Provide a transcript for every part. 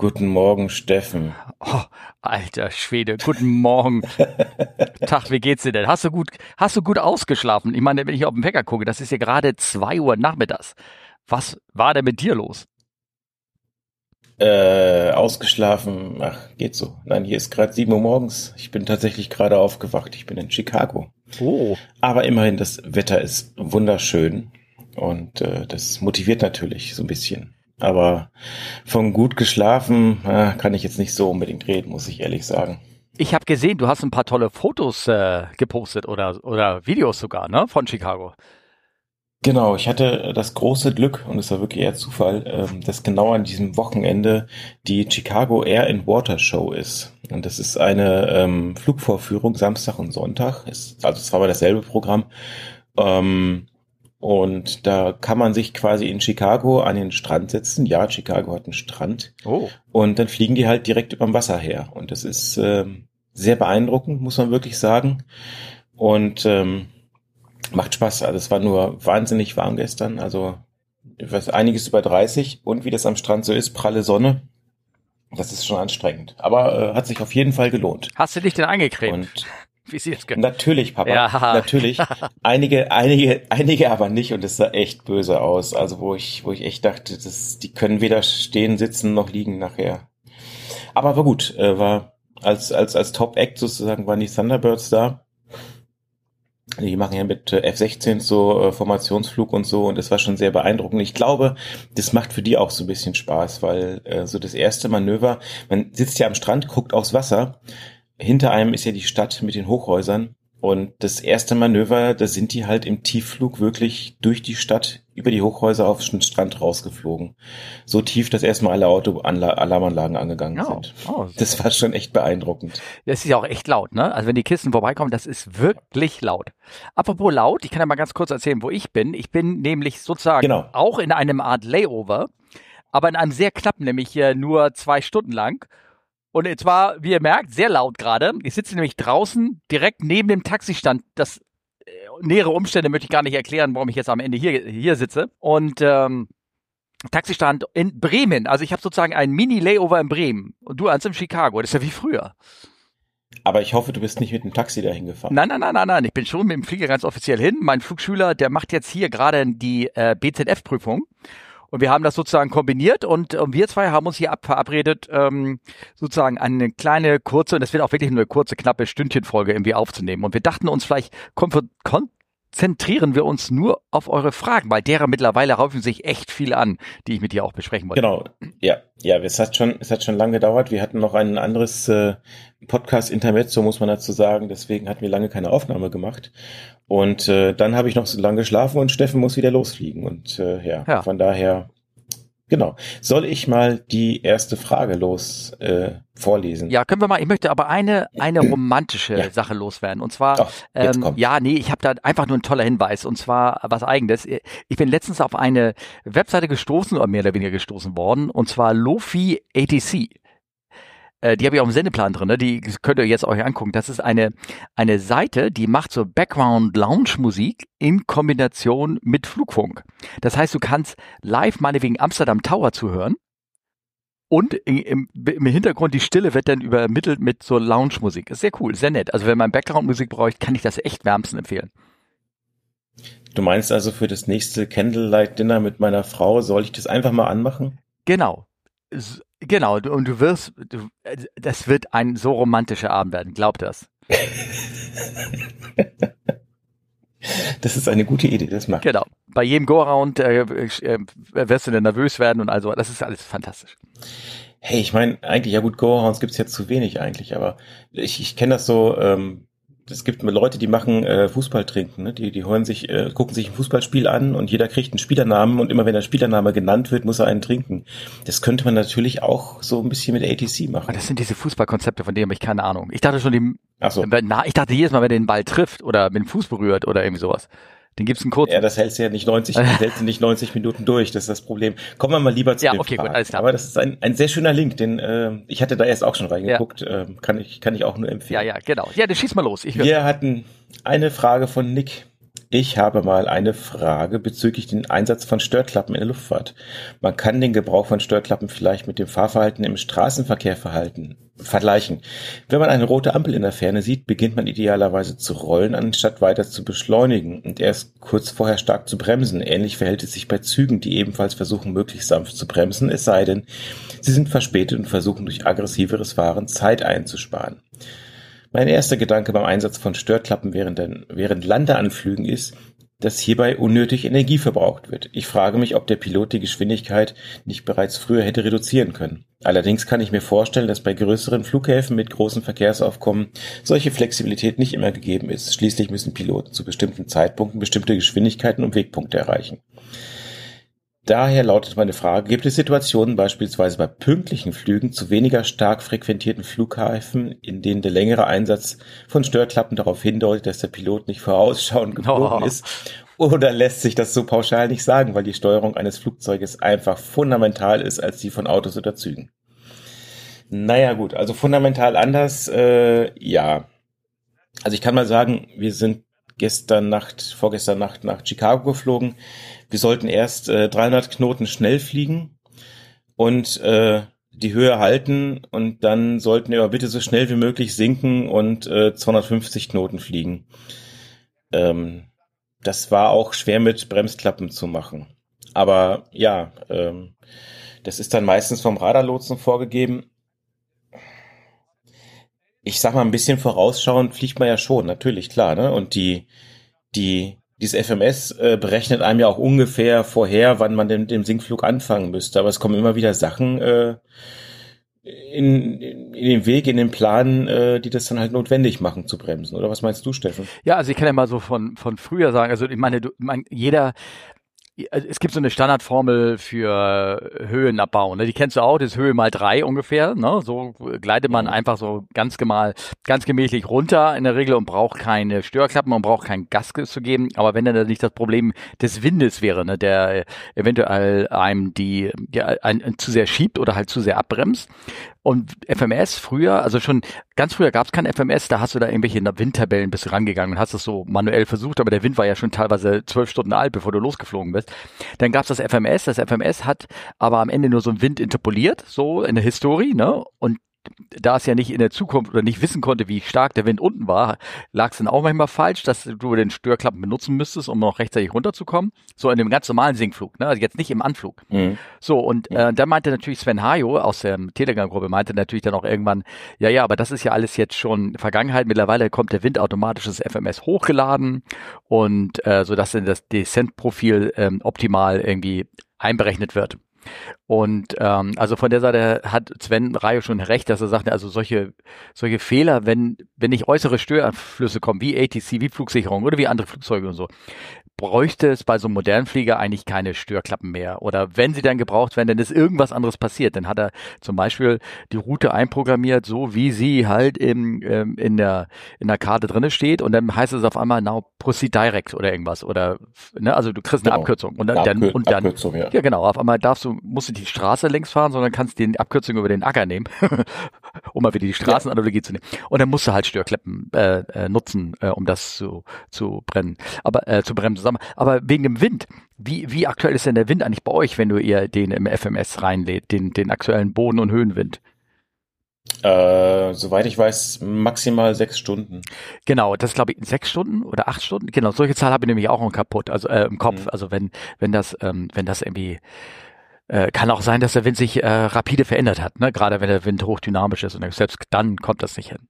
Guten Morgen, Steffen. Oh, alter Schwede, guten Morgen. Tag, wie geht's dir denn? Hast du gut, hast du gut ausgeschlafen? Ich meine, wenn ich auf den Wecker gucke, das ist ja gerade zwei Uhr nachmittags. Was war denn mit dir los? Äh, ausgeschlafen, ach, geht so. Nein, hier ist gerade sieben Uhr morgens. Ich bin tatsächlich gerade aufgewacht. Ich bin in Chicago. Oh. Aber immerhin, das Wetter ist wunderschön und äh, das motiviert natürlich so ein bisschen. Aber von gut geschlafen äh, kann ich jetzt nicht so unbedingt reden, muss ich ehrlich sagen. Ich habe gesehen, du hast ein paar tolle Fotos äh, gepostet oder, oder Videos sogar, ne, von Chicago. Genau, ich hatte das große Glück, und es war wirklich eher Zufall, ähm, dass genau an diesem Wochenende die Chicago Air and Water Show ist. Und das ist eine ähm, Flugvorführung Samstag und Sonntag. Ist, also es war aber dasselbe Programm. Und da kann man sich quasi in Chicago an den Strand setzen. Ja, Chicago hat einen Strand. Oh. Und dann fliegen die halt direkt über dem Wasser her. Und das ist ähm, sehr beeindruckend, muss man wirklich sagen. Und ähm, macht Spaß. Also es war nur wahnsinnig warm gestern. Also weiß, einiges über 30 und wie das am Strand so ist, pralle Sonne. Das ist schon anstrengend. Aber äh, hat sich auf jeden Fall gelohnt. Hast du dich denn eingecremt? Und wie sie es können. natürlich, Papa. Ja. Natürlich. Einige, einige, einige aber nicht und es sah echt böse aus. Also wo ich, wo ich echt dachte, das, die können weder stehen, sitzen noch liegen nachher. Aber war gut. Äh, war als, als, als Top-Act sozusagen waren die Thunderbirds da. Die machen ja mit äh, F-16 so äh, Formationsflug und so und das war schon sehr beeindruckend. Ich glaube, das macht für die auch so ein bisschen Spaß, weil äh, so das erste Manöver, man sitzt ja am Strand, guckt aufs Wasser, hinter einem ist ja die Stadt mit den Hochhäusern und das erste Manöver, da sind die halt im Tiefflug wirklich durch die Stadt über die Hochhäuser auf den Strand rausgeflogen. So tief, dass erstmal alle Autoalarmanlagen angegangen Oh, sind. oh, Das war schon echt beeindruckend. Das ist ja auch echt laut, ne? Also wenn die Kisten vorbeikommen, das ist wirklich laut. Apropos laut, ich kann ja mal ganz kurz erzählen, wo ich bin. Ich bin nämlich sozusagen Genau. auch in einem Art Layover, aber in einem sehr knappen, nämlich hier nur zwei Stunden lang. Und zwar, wie ihr merkt, sehr laut gerade. Ich sitze nämlich draußen direkt neben dem Taxistand. Das äh, nähere Umstände möchte ich gar nicht erklären, warum ich jetzt am Ende hier, hier sitze. Und ähm, Taxistand in Bremen. Also ich habe sozusagen einen Mini-Layover in Bremen. Und du eins in Chicago. Das ist ja wie früher. Aber ich hoffe, du bist nicht mit dem Taxi dahin gefahren. Nein, nein, nein, nein, nein. Ich bin schon mit dem Flieger ganz offiziell hin. Mein Flugschüler, der macht jetzt hier gerade die äh, BZF-Prüfung. Und wir haben das sozusagen kombiniert und, und wir zwei haben uns hier ab verabredet, ähm, sozusagen eine kleine, kurze, und das wird auch wirklich nur eine kurze, knappe Stündchenfolge irgendwie aufzunehmen. Und wir dachten uns vielleicht, konf- konzentrieren wir uns nur auf eure Fragen, weil derer mittlerweile raufen sich echt viel an, die ich mit dir auch besprechen wollte. Genau, ja, ja, es hat schon, es hat schon lange gedauert. Wir hatten noch ein anderes äh, Podcast-Intermezzo, muss man dazu sagen. Deswegen hatten wir lange keine Aufnahme gemacht. Und äh, dann habe ich noch so lange geschlafen und Steffen muss wieder losfliegen. Und äh, ja, Ja. von daher, genau. Soll ich mal die erste Frage los äh, vorlesen? Ja, können wir mal. Ich möchte aber eine eine romantische Ja. Sache loswerden. Und zwar, jetzt ähm, ja, nee, ich habe da einfach nur ein toller Hinweis. Und zwar was Eigenes. Ich bin letztens auf eine Webseite gestoßen oder mehr oder weniger gestoßen worden. Und zwar Lofi ATC. Äh, Die habe ich auch im Sendeplan drin. Ne? Die könnt ihr jetzt euch angucken. Das ist eine eine Seite, die macht so Background Lounge Musik in Kombination mit Flugfunk. Das heißt, du kannst live meinetwegen Amsterdam Tower zuhören. Und im, im Hintergrund die Stille wird dann übermittelt mit so Lounge-Musik. Ist sehr cool, sehr nett. Also wenn man Background-Musik braucht, kann ich das echt wärmstens empfehlen. Du meinst also für das nächste Candlelight Dinner mit meiner Frau, soll ich das einfach mal anmachen? Genau. Genau. du- Und du wirst, du, äh, das wird ein so romantischer Abend werden. Glaub das. Das ist eine gute Idee, das macht. Genau. Bei jedem Go-Around äh, äh, wirst du dann nervös werden und also, das ist alles fantastisch. Hey, ich meine, eigentlich, ja gut, Go-Rounds gibt's jetzt zu wenig eigentlich, aber ich, ich kenne das so, ähm, es gibt Leute, die machen äh, Fußball trinken, ne? die, die hören sich, äh, gucken sich ein Fußballspiel an und jeder kriegt einen Spielernamen und immer wenn der Spielername genannt wird, muss er einen trinken. Das könnte man natürlich auch so ein bisschen mit ATC machen. das sind diese Fußballkonzepte, von denen habe ich keine Ahnung. Ich dachte schon, die, Ach so. na, ich dachte jedes Mal, wenn er den Ball trifft oder mit dem Fuß berührt oder irgendwie sowas, den gibt's einen kurzen. Ja, das hältst du ja nicht 90, das hältst du nicht 90 Minuten durch, das ist das Problem. Kommen wir mal lieber zu Ja, den okay, gut, Fragen. alles klar. Aber das ist ein, ein sehr schöner Link, den äh, ich hatte da erst auch schon reingeguckt, ähm, kann ich kann ich auch nur empfehlen. Ja, ja, genau. Ja, dann schieß mal los. Ich. Wir hatten eine Frage von Nick Ich habe mal eine Frage bezüglich den Einsatz von Störklappen in der Luftfahrt. Man kann den Gebrauch von Störklappen vielleicht mit dem Fahrverhalten im Straßenverkehr verhalten, vergleichen. Wenn man eine rote Ampel in der Ferne sieht, beginnt man idealerweise zu rollen, anstatt weiter zu beschleunigen und erst kurz vorher stark zu bremsen. Ähnlich verhält es sich bei Zügen, die ebenfalls versuchen, möglichst sanft zu bremsen, es sei denn, sie sind verspätet und versuchen durch aggressiveres Fahren Zeit einzusparen. Mein erster Gedanke beim Einsatz von Störklappen während, den, während Landeanflügen ist, dass hierbei unnötig Energie verbraucht wird. Ich frage mich, ob der Pilot die Geschwindigkeit nicht bereits früher hätte reduzieren können. Allerdings kann ich mir vorstellen, dass bei größeren Flughäfen mit großem Verkehrsaufkommen solche Flexibilität nicht immer gegeben ist. Schließlich müssen Piloten zu bestimmten Zeitpunkten bestimmte Geschwindigkeiten und Wegpunkte erreichen. Daher lautet meine Frage, gibt es Situationen beispielsweise bei pünktlichen Flügen zu weniger stark frequentierten Flughäfen, in denen der längere Einsatz von Störklappen darauf hindeutet, dass der Pilot nicht vorausschauend geflogen oh. ist? Oder lässt sich das so pauschal nicht sagen, weil die Steuerung eines Flugzeuges einfach fundamental ist als die von Autos oder Zügen? Naja gut, also fundamental anders, äh, ja. Also ich kann mal sagen, wir sind gestern Nacht, vorgestern Nacht nach Chicago geflogen. Wir sollten erst äh, 300 Knoten schnell fliegen und äh, die Höhe halten und dann sollten wir aber bitte so schnell wie möglich sinken und äh, 250 Knoten fliegen. Ähm, das war auch schwer mit Bremsklappen zu machen. Aber ja, ähm, das ist dann meistens vom Radarlotsen vorgegeben ich sag mal, ein bisschen vorausschauend fliegt man ja schon, natürlich, klar, ne? Und die, die, dieses FMS äh, berechnet einem ja auch ungefähr vorher, wann man mit dem Sinkflug anfangen müsste. Aber es kommen immer wieder Sachen äh, in, in, den Weg, in den Plan, äh, die das dann halt notwendig machen zu bremsen. Oder was meinst du, Steffen? Ja, also ich kann ja mal so von, von früher sagen, also ich meine, du, mein, jeder, es gibt so eine Standardformel für Höhenabbau, ne? Die kennst du auch, das ist Höhe mal drei ungefähr, ne? So gleitet man mhm. einfach so ganz gemal, ganz gemächlich runter in der Regel und braucht keine Störklappen und braucht kein Gas zu geben. Aber wenn dann nicht das Problem des Windes wäre, ne? Der eventuell einem die, ja, ein, zu sehr schiebt oder halt zu sehr abbremst, und FMS früher, also schon ganz früher gab es kein FMS, da hast du da irgendwelche Windtabellen bist rangegangen und hast es so manuell versucht, aber der Wind war ja schon teilweise zwölf Stunden alt, bevor du losgeflogen bist. Dann gab es das FMS, das FMS hat aber am Ende nur so einen Wind interpoliert, so in der Historie, ne? Und da es ja nicht in der Zukunft oder nicht wissen konnte, wie stark der Wind unten war, lag es dann auch manchmal falsch, dass du den Störklappen benutzen müsstest, um noch rechtzeitig runterzukommen. So in dem ganz normalen Sinkflug, ne? also jetzt nicht im Anflug. Mhm. So, und äh, da meinte natürlich Sven Hajo aus der Telegram-Gruppe, meinte natürlich dann auch irgendwann, ja, ja, aber das ist ja alles jetzt schon Vergangenheit. Mittlerweile kommt der Wind automatisch das FMS hochgeladen und äh, so dass dann das Descent-Profil ähm, optimal irgendwie einberechnet wird. Und ähm, also von der Seite hat Sven Rayo schon recht, dass er sagt, also solche solche Fehler, wenn wenn nicht äußere Störflüsse kommen, wie ATC, wie Flugsicherung oder wie andere Flugzeuge und so, bräuchte es bei so einem modernen Flieger eigentlich keine Störklappen mehr. Oder wenn sie dann gebraucht werden, dann ist irgendwas anderes passiert. Dann hat er zum Beispiel die Route einprogrammiert, so wie sie halt im, ähm, in, der, in der Karte drinne steht und dann heißt es auf einmal now proceed direct oder irgendwas. Oder ne, also du kriegst eine genau. Abkürzung. Und dann, Abkür dann, und dann ja. ja. genau, auf einmal darfst du, musst du die Straße längs fahren, sondern kannst die Abkürzung über den Acker nehmen, um mal wieder die Straßenanalogie ja. zu nehmen. Und dann musst du halt Störklappen äh, äh, nutzen, äh, um das zu, zu brennen. Aber äh, zu bremsen zusammen. Aber wegen dem Wind, wie, wie aktuell ist denn der Wind eigentlich bei euch, wenn du eher den im FMS reinlädt, den, den aktuellen Boden- und Höhenwind? Äh, soweit ich weiß, maximal sechs Stunden. Genau, das glaube ich sechs Stunden oder acht Stunden. Genau, solche Zahl habe ich nämlich auch kaputt, also äh, im Kopf. Mhm. Also wenn wenn das ähm, wenn das irgendwie äh, kann auch sein, dass der Wind sich äh, rapide verändert hat, ne? Gerade wenn der Wind hochdynamisch ist und selbst dann kommt das nicht hin.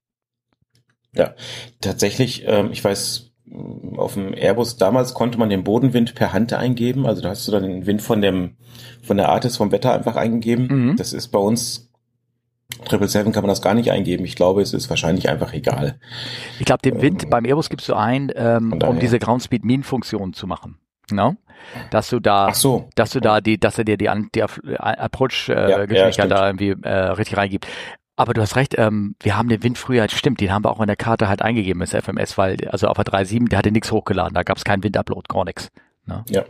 Ja, tatsächlich. Ähm, ich weiß auf dem Airbus damals konnte man den Bodenwind per Hand eingeben. Also da hast du dann den Wind von dem, von der Artis vom Wetter einfach eingegeben. Mhm. Das ist bei uns Triple Seven kann man das gar nicht eingeben. Ich glaube, es ist wahrscheinlich einfach egal. Ich glaube, den Wind ähm, beim Airbus gibst du ein, ähm, um diese Ground Speed Mean Funktion zu machen. No? Dass du da, so. dass du da die, dass er dir die, die Approach äh, ja, ja, da irgendwie äh, richtig reingibt. Aber du hast recht, ähm, wir haben den Wind früher, stimmt, den haben wir auch in der Karte halt eingegeben, das FMS, weil, also auf der 3.7, der hatte nichts hochgeladen, da gab es keinen Windupload, gar nichts. Ne? Ja,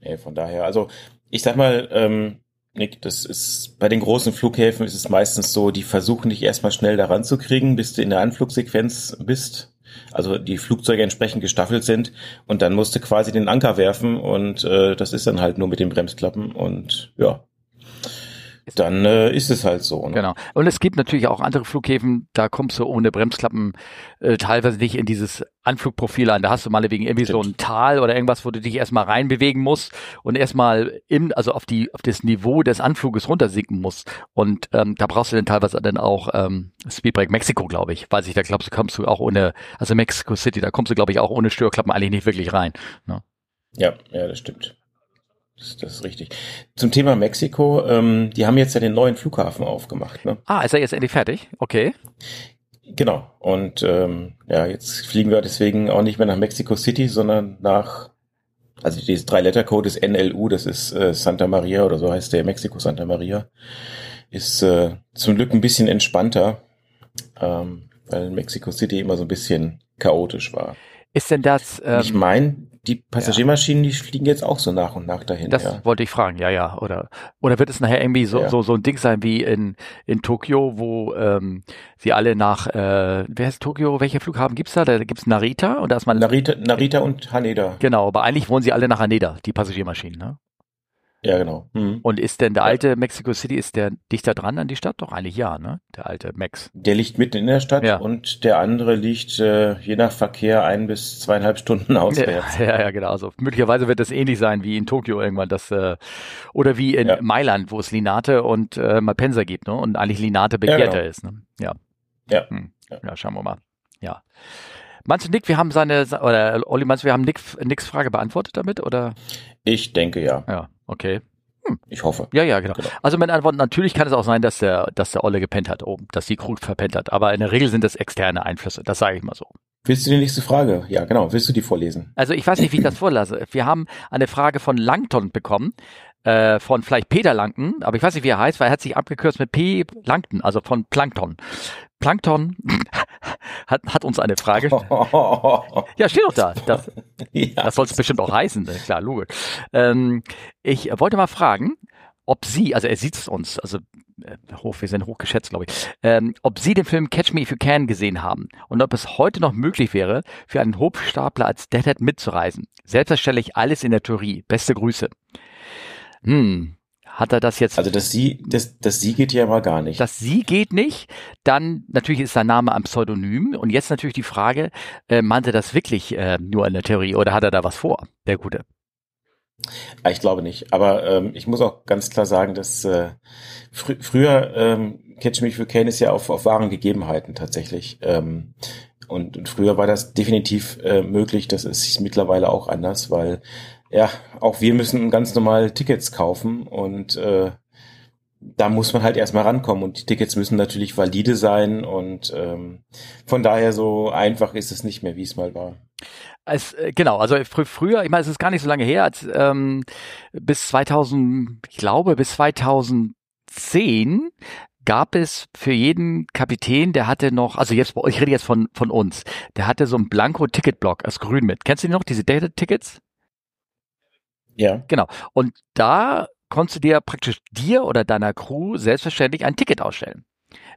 nee, von daher, also ich sag mal, ähm, Nick, das ist bei den großen Flughäfen ist es meistens so, die versuchen dich erstmal schnell daran zu kriegen, bis du in der Anflugsequenz bist. also die Flugzeuge entsprechend gestaffelt sind und dann musste quasi den Anker werfen und äh, das ist dann halt nur mit den Bremsklappen und ja, dann äh, ist es halt so. Ne? Genau. Und es gibt natürlich auch andere Flughäfen, da kommst du ohne Bremsklappen äh, teilweise nicht in dieses Anflugprofil an. Da hast du mal wegen irgendwie Stimmt. so ein Tal oder irgendwas, wo du dich erstmal reinbewegen musst und erstmal im, also auf die, auf das Niveau des Anfluges runtersinken musst. Und ähm, da brauchst du dann teilweise dann auch ähm, Speedbreak Mexiko, glaube ich. Weiß ich, da glaubst du, kommst du auch ohne, also Mexico City, da kommst du, glaube ich, auch ohne Störklappen eigentlich nicht wirklich rein. Ne? Ja, ja, das stimmt. Das, ist richtig. Zum Thema Mexiko, ähm, die haben jetzt ja den neuen Flughafen aufgemacht. Ne? Ah, ist er jetzt endlich fertig? Okay. Genau. Und ähm, ja, jetzt fliegen wir deswegen auch nicht mehr nach Mexico City, sondern nach, also dieses Drei-Letter-Code ist NLU, das ist äh, Santa Maria oder so heißt der Mexiko Santa Maria. Ist äh, zum Glück ein bisschen entspannter, ähm, weil Mexico City immer so ein bisschen chaotisch war. Ist denn das? Ähm, ich meine, die Passagiermaschinen, die fliegen jetzt auch so nach und nach dahin. Das ja. wollte ich fragen, ja, ja. Oder oder wird es nachher irgendwie so, ja. so, so ein Ding sein wie in, in Tokio, wo ähm, sie alle nach, äh, wer ist Tokio, welcher Flughafen gibt's da? Da gibt's Narita und da ist man. Narita, Narita und Haneda. Genau, aber eigentlich wollen sie alle nach Haneda, die Passagiermaschinen, ne? Ja, genau. Mhm. Und ist denn der alte Mexico City, ist der dichter dran an die Stadt? Doch eigentlich ja, ne? Der alte Max. Der liegt mitten in der Stadt ja. und der andere liegt äh, je nach Verkehr ein bis zweieinhalb Stunden auswärts. Ja, ja, ja, genau. Also möglicherweise wird das ähnlich sein wie in Tokio irgendwann, das äh, oder wie in ja. Mailand, wo es Linate und äh, Malpensa gibt, ne? Und eigentlich Linate begehrter genau. ist, ne? Ja. Ja. Hm. ja. schauen wir mal. Ja. Meinst du, Nick, wir haben seine, oder Olli, meinst du, wir haben Nick, Nicks Frage beantwortet damit, oder? Ich denke ja. Ja. Okay. Hm. Ich hoffe. Ja, ja, genau. genau. Also meine Antwort, natürlich kann es auch sein, dass der, dass der Olle gepennt hat oben, dass die Crew verpennt hat. Aber in der Regel sind das externe Einflüsse. Das sage ich mal so. Willst du die nächste Frage? Ja, genau. Willst du die vorlesen? Also ich weiß nicht, wie ich das vorlasse. Wir haben eine Frage von Langton bekommen, äh, von vielleicht Peter Langton, aber ich weiß nicht, wie er heißt, weil er hat sich abgekürzt mit P. Langton, also von Plankton. Plankton hat, hat uns eine Frage. ja, steht doch da. Das, ja. das soll es bestimmt auch heißen. Ne? Klar, logisch. Ähm, ich wollte mal fragen, ob Sie, also er sieht es uns, also äh, hoch, wir sind hochgeschätzt, glaube ich, ähm, ob Sie den Film Catch Me If You Can gesehen haben und ob es heute noch möglich wäre, für einen Hobstapler als Deadhead mitzureisen. Selbstverständlich alles in der Theorie. Beste Grüße. Hm, hat er das jetzt. Also das Sie, das, das Sie geht ja mal gar nicht. Das Sie geht nicht. Dann natürlich ist sein Name ein Pseudonym. Und jetzt natürlich die Frage, äh, meinte das wirklich äh, nur in der Theorie oder hat er da was vor, der Gute? Ich glaube nicht. Aber ähm, ich muss auch ganz klar sagen, dass äh, fr früher ähm, Catch Me If You Can ist ja auf, auf wahren Gegebenheiten tatsächlich. Ähm, und, und früher war das definitiv äh, möglich. Das ist mittlerweile auch anders, weil ja, auch wir müssen ganz normal Tickets kaufen und äh, da muss man halt erstmal rankommen und die Tickets müssen natürlich valide sein und ähm, von daher so einfach ist es nicht mehr, wie es mal war. Es, äh, genau, also fr früher, ich meine, es ist gar nicht so lange her, als ähm, bis 2000, ich glaube bis 2010 gab es für jeden Kapitän, der hatte noch, also jetzt, ich rede jetzt von, von uns, der hatte so einen Blanko-Ticketblock aus Grün mit. Kennst du die noch, diese Data-Tickets? Ja. Genau. Und da konntest du dir praktisch dir oder deiner Crew selbstverständlich ein Ticket ausstellen.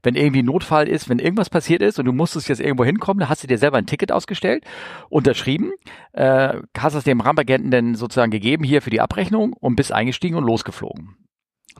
Wenn irgendwie Notfall ist, wenn irgendwas passiert ist und du musstest jetzt irgendwo hinkommen, dann hast du dir selber ein Ticket ausgestellt, unterschrieben, äh, hast es dem Rampagenten dann sozusagen gegeben hier für die Abrechnung und bist eingestiegen und losgeflogen.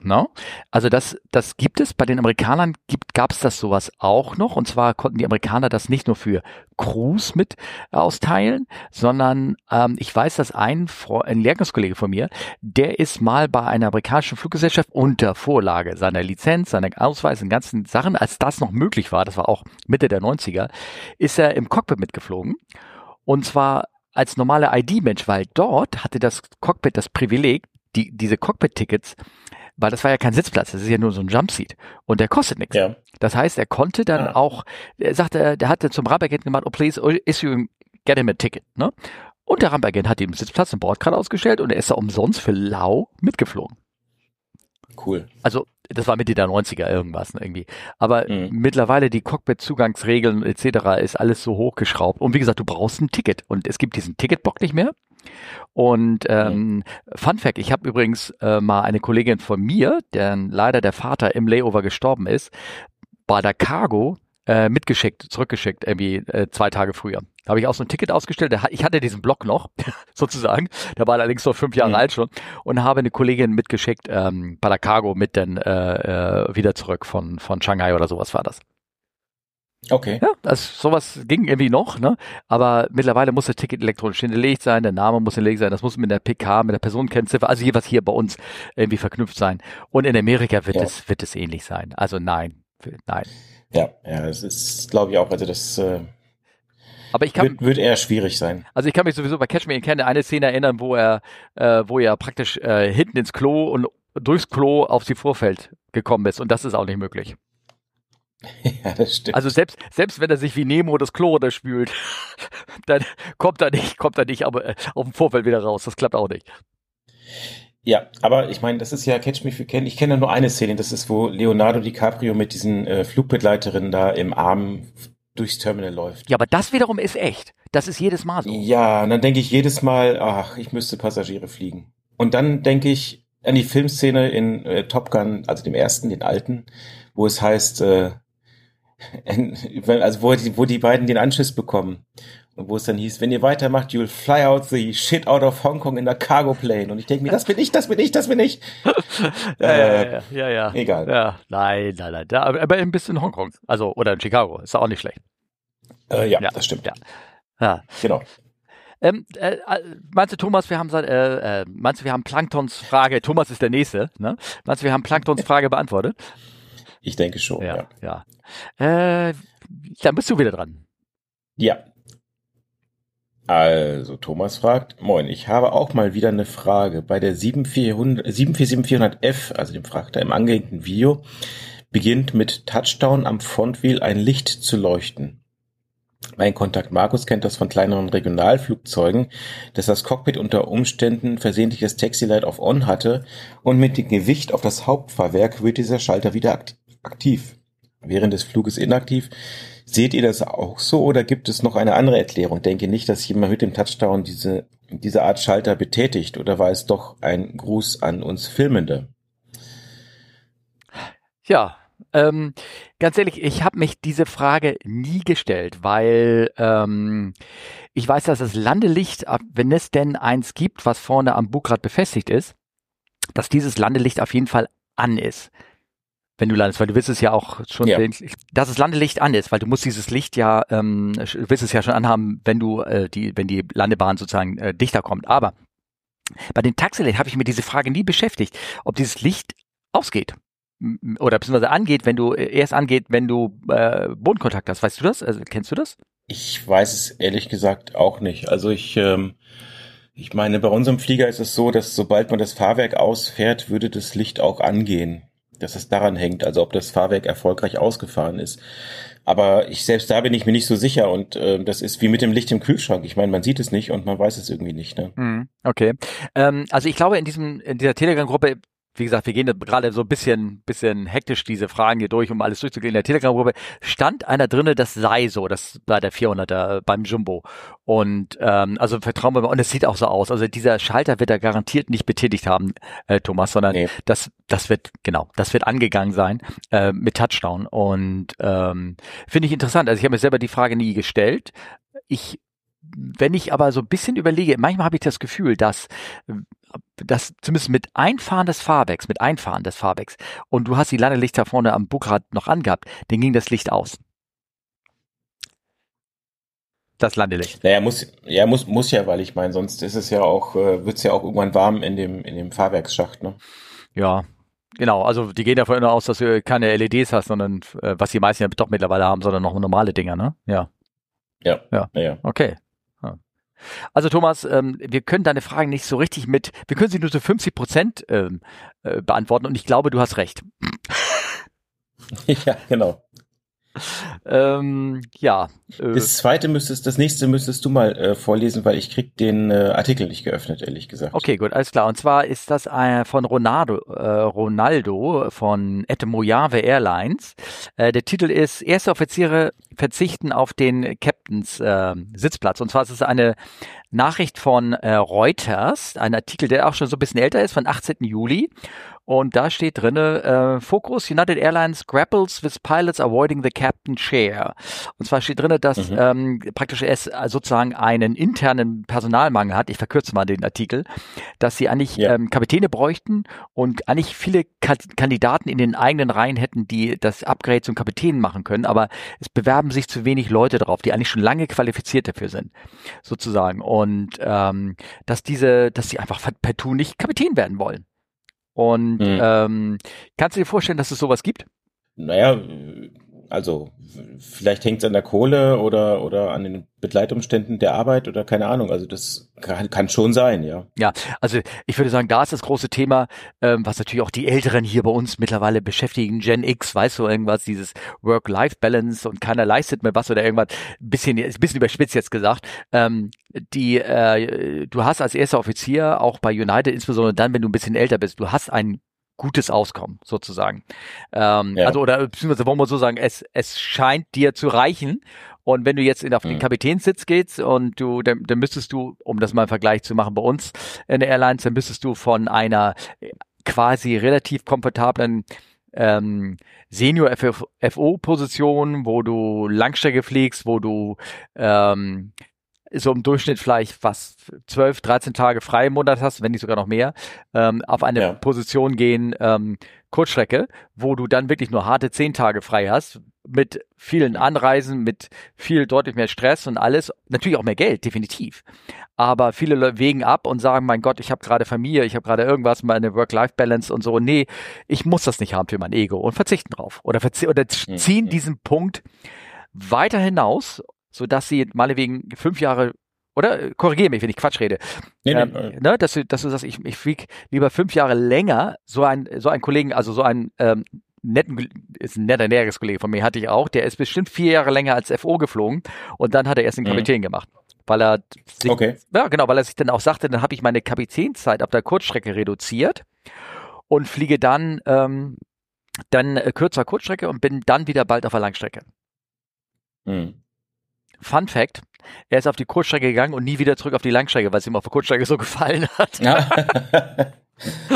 No? Also das, das gibt es. Bei den Amerikanern gab es das sowas auch noch. Und zwar konnten die Amerikaner das nicht nur für Crews mit austeilen, sondern ähm, ich weiß, dass ein, ein Lehrgangskollege von mir, der ist mal bei einer amerikanischen Fluggesellschaft unter Vorlage seiner Lizenz, seiner Ausweis, und ganzen Sachen, als das noch möglich war, das war auch Mitte der 90er, ist er im Cockpit mitgeflogen. Und zwar als normaler ID-Mensch, weil dort hatte das Cockpit das Privileg, die, diese Cockpit-Tickets weil das war ja kein Sitzplatz, das ist ja nur so ein Jumpseat und der kostet nichts. Ja. Das heißt, er konnte dann ah. auch, er sagte, der hatte zum Rampagenten gemacht, oh please issue, get him a ticket, ne? Und der Rampagent hat ihm Sitzplatz im Bordkarte ausgestellt und er ist da umsonst für lau mitgeflogen. Cool. Also das war Mitte der 90er irgendwas ne, irgendwie. Aber mhm. mittlerweile die Cockpit-Zugangsregeln etc. ist alles so hochgeschraubt. Und wie gesagt, du brauchst ein Ticket. Und es gibt diesen Ticketbock nicht mehr. Und ähm, mhm. Fun Fact, ich habe übrigens äh, mal eine Kollegin von mir, deren leider der Vater im Layover gestorben ist, bei der Cargo äh, mitgeschickt, zurückgeschickt, irgendwie äh, zwei Tage früher. Da habe ich auch so ein Ticket ausgestellt. Ich hatte diesen Blog noch, sozusagen. Der war allerdings noch fünf Jahre mhm. alt schon. Und habe eine Kollegin mitgeschickt ähm, bei der Cargo mit dann äh, äh, wieder zurück von, von Shanghai oder sowas war das. Okay. Ja, also sowas ging irgendwie noch, ne? Aber mittlerweile muss das Ticket elektronisch hinterlegt sein, der Name muss hinterlegt sein, das muss mit der PK, mit der Personenkennziffer, also was hier bei uns irgendwie verknüpft sein. Und in Amerika wird ja. es wird es ähnlich sein. Also nein, nein. Ja, ja, es ist, glaube ich auch, also das äh, aber ich kann, wird, wird eher schwierig sein. Also ich kann mich sowieso bei Catch Me Can eine Szene erinnern, wo er, äh, wo er praktisch äh, hinten ins Klo und durchs Klo auf sie Vorfeld gekommen ist und das ist auch nicht möglich. Ja, das stimmt. Also selbst, selbst wenn er sich wie Nemo das Klo runterspült, dann kommt er nicht, kommt er nicht aber, äh, auf dem Vorfeld wieder raus. Das klappt auch nicht. Ja, aber ich meine, das ist ja Catch Me If You Can. Ich kenne nur eine Szene, das ist, wo Leonardo DiCaprio mit diesen äh, Flugbegleiterinnen da im Arm durchs Terminal läuft. Ja, aber das wiederum ist echt. Das ist jedes Mal so. Ja, und dann denke ich jedes Mal, ach, ich müsste Passagiere fliegen. Und dann denke ich an die Filmszene in äh, Top Gun, also dem ersten, den alten, wo es heißt, äh, also wo die, wo die beiden den Anschluss bekommen. Und wo es dann hieß, wenn ihr weitermacht, you'll fly out the shit out of Hong Kong in der Cargo Plane. Und ich denke mir, das bin ich, das bin ich, das bin ich. ja, äh, ja, ja, ja, Egal. Ja, nein, nein, nein. Ja, aber, aber ein bisschen in Hongkong. Also, oder in Chicago. Ist auch nicht schlecht. Äh, ja, ja, das stimmt. Ja. ja. Genau. Ähm, äh, äh meinst du, Thomas, wir haben äh, äh, meinst du, wir haben Planktons Frage, Thomas ist der Nächste, ne? Meinst du, wir haben Planktons Frage beantwortet? Ich denke schon, ja. Ja. ja. Äh, dann bist du wieder dran. Ja. Also, Thomas fragt, moin, ich habe auch mal wieder eine Frage. Bei der 747-400F, also dem Frachter im angehängten Video, beginnt mit Touchdown am Frontwheel ein Licht zu leuchten. Mein Kontakt Markus kennt das von kleineren Regionalflugzeugen, dass das Cockpit unter Umständen versehentlich das Taxilight auf On hatte und mit dem Gewicht auf das Hauptfahrwerk wird dieser Schalter wieder aktiv. Während des Fluges inaktiv Seht ihr das auch so oder gibt es noch eine andere Erklärung? Denke nicht, dass jemand mit dem Touchdown diese, diese Art Schalter betätigt oder war es doch ein Gruß an uns Filmende? Ja, ähm, ganz ehrlich, ich habe mich diese Frage nie gestellt, weil ähm, ich weiß, dass das Landelicht, wenn es denn eins gibt, was vorne am Bugrad befestigt ist, dass dieses Landelicht auf jeden Fall an ist wenn du landest, weil du willst es ja auch schon, ja. dass das Landelicht an ist, weil du musst dieses Licht ja, ähm, willst es ja schon anhaben, wenn du äh, die, wenn die Landebahn sozusagen äh, dichter kommt. Aber bei den Taxilicht habe ich mir diese Frage nie beschäftigt, ob dieses Licht ausgeht oder beziehungsweise angeht, wenn du äh, erst angeht, wenn du äh, Bodenkontakt hast. Weißt du das? Also, kennst du das? Ich weiß es ehrlich gesagt auch nicht. Also ich ähm, ich meine, bei unserem Flieger ist es so, dass sobald man das Fahrwerk ausfährt, würde das Licht auch angehen dass es daran hängt, also ob das Fahrwerk erfolgreich ausgefahren ist. Aber ich selbst da bin ich mir nicht so sicher und äh, das ist wie mit dem Licht im Kühlschrank. Ich meine, man sieht es nicht und man weiß es irgendwie nicht. Ne? Hm, okay. Ähm, also ich glaube, in diesem in dieser Telegram-Gruppe wie gesagt, wir gehen gerade so ein bisschen, bisschen hektisch diese Fragen hier durch, um alles durchzugehen. In der Telegram-Gruppe stand einer drinne, das sei so, das bei der 400er beim Jumbo. Und ähm, also vertrauen wir mal, und es sieht auch so aus. Also dieser Schalter wird er garantiert nicht betätigt haben, äh, Thomas, sondern nee. das, das wird, genau, das wird angegangen sein äh, mit Touchdown. Und ähm, finde ich interessant. Also ich habe mir selber die Frage nie gestellt. Ich wenn ich aber so ein bisschen überlege, manchmal habe ich das Gefühl, dass das zumindest mit Einfahren des Fahrwerks, mit Einfahren des Fahrwerks und du hast die Landelichter vorne am Bugrad noch angehabt, dann ging das Licht aus. Das Landelicht. Naja, muss, ja, muss, muss ja, weil ich meine, sonst ist es ja auch, äh, wird es ja auch irgendwann warm in dem, in dem Fahrwerksschacht, ne? Ja, Genau, also die gehen davon aus, dass du keine LEDs hast, sondern äh, was die meisten ja doch mittlerweile haben, sondern noch normale Dinger, ne? Ja. Ja. Ja. ja. Okay. Also Thomas, ähm, wir können deine Fragen nicht so richtig mit, wir können sie nur zu 50 Prozent ähm, äh, beantworten und ich glaube, du hast recht. ja, genau. Ähm, ja. Äh, das zweite müsstest, das nächste müsstest du mal äh, vorlesen, weil ich krieg den äh, Artikel nicht geöffnet, ehrlich gesagt. Okay, gut, alles klar. Und zwar ist das äh, von Ronaldo, äh, Ronaldo von Et Mojave Airlines. Äh, der Titel ist Erste Offiziere verzichten auf den Captains Sitzplatz. Und zwar ist es eine Nachricht von Reuters, ein Artikel, der auch schon so ein bisschen älter ist, von 18. Juli. Und da steht drinne, äh, Focus United Airlines grapples with pilots avoiding the captain chair. Und zwar steht drinne, dass mhm. ähm, praktisch es sozusagen einen internen Personalmangel hat. Ich verkürze mal den Artikel, dass sie eigentlich ja. ähm, Kapitäne bräuchten und eigentlich viele Ka Kandidaten in den eigenen Reihen hätten, die das Upgrade zum Kapitän machen können. Aber es bewerben sich zu wenig Leute drauf, die eigentlich schon lange qualifiziert dafür sind, sozusagen. Und ähm, dass diese, dass sie einfach partout nicht Kapitän werden wollen. Und mhm. ähm, kannst du dir vorstellen, dass es sowas gibt? Naja, also vielleicht hängt es an der Kohle oder, oder an den Begleitumständen der Arbeit oder keine Ahnung. Also das kann, kann schon sein, ja. Ja, also ich würde sagen, da ist das große Thema, ähm, was natürlich auch die Älteren hier bei uns mittlerweile beschäftigen, Gen X, weißt du, irgendwas, dieses Work-Life-Balance und keiner leistet mehr was oder irgendwas, ein bisschen, ein bisschen überspitzt jetzt gesagt. Ähm, die, äh, du hast als erster Offizier auch bei United, insbesondere dann, wenn du ein bisschen älter bist, du hast einen gutes Auskommen sozusagen. Ähm, ja. Also oder beziehungsweise wollen wir so sagen, es, es scheint dir zu reichen. Und wenn du jetzt in, auf den mhm. Kapitänssitz gehst und du, dann, dann müsstest du, um das mal im Vergleich zu machen bei uns in der Airlines, dann müsstest du von einer quasi relativ komfortablen ähm, Senior FO-Position, wo du Langstrecke fliegst, wo du ähm, so im Durchschnitt vielleicht was 12, 13 Tage frei im Monat hast, wenn nicht sogar noch mehr, ähm, auf eine ja. Position gehen, ähm, Kurzstrecke, wo du dann wirklich nur harte 10 Tage frei hast, mit vielen Anreisen, mit viel deutlich mehr Stress und alles, natürlich auch mehr Geld, definitiv. Aber viele wägen ab und sagen, mein Gott, ich habe gerade Familie, ich habe gerade irgendwas, meine Work-Life-Balance und so. Nee, ich muss das nicht haben für mein Ego und verzichten drauf. Oder, verzi oder mhm. ziehen mhm. diesen Punkt weiter hinaus so dass sie meinetwegen fünf Jahre oder korrigiere mich, wenn ich Quatsch rede. Nee, ähm, nee, ne, dass du, dass du sagst, ich, ich flieg lieber fünf Jahre länger, so ein, so ein Kollegen, also so ein ähm, netten, ist ein netter Nährungskollege von mir, hatte ich auch, der ist bestimmt vier Jahre länger als FO geflogen und dann hat er erst den mhm. Kapitän mhm. gemacht. Weil er sich, okay. ja genau, weil er sich dann auch sagte, dann habe ich meine Kapitänszeit auf der Kurzstrecke reduziert und fliege dann ähm, dann äh, kürzer Kurzstrecke und bin dann wieder bald auf der Langstrecke. Mhm. Fun Fact, er ist auf die Kurzstrecke gegangen und nie wieder zurück auf die Langstrecke, weil es ihm auf der Kurzstrecke so gefallen hat. Ja,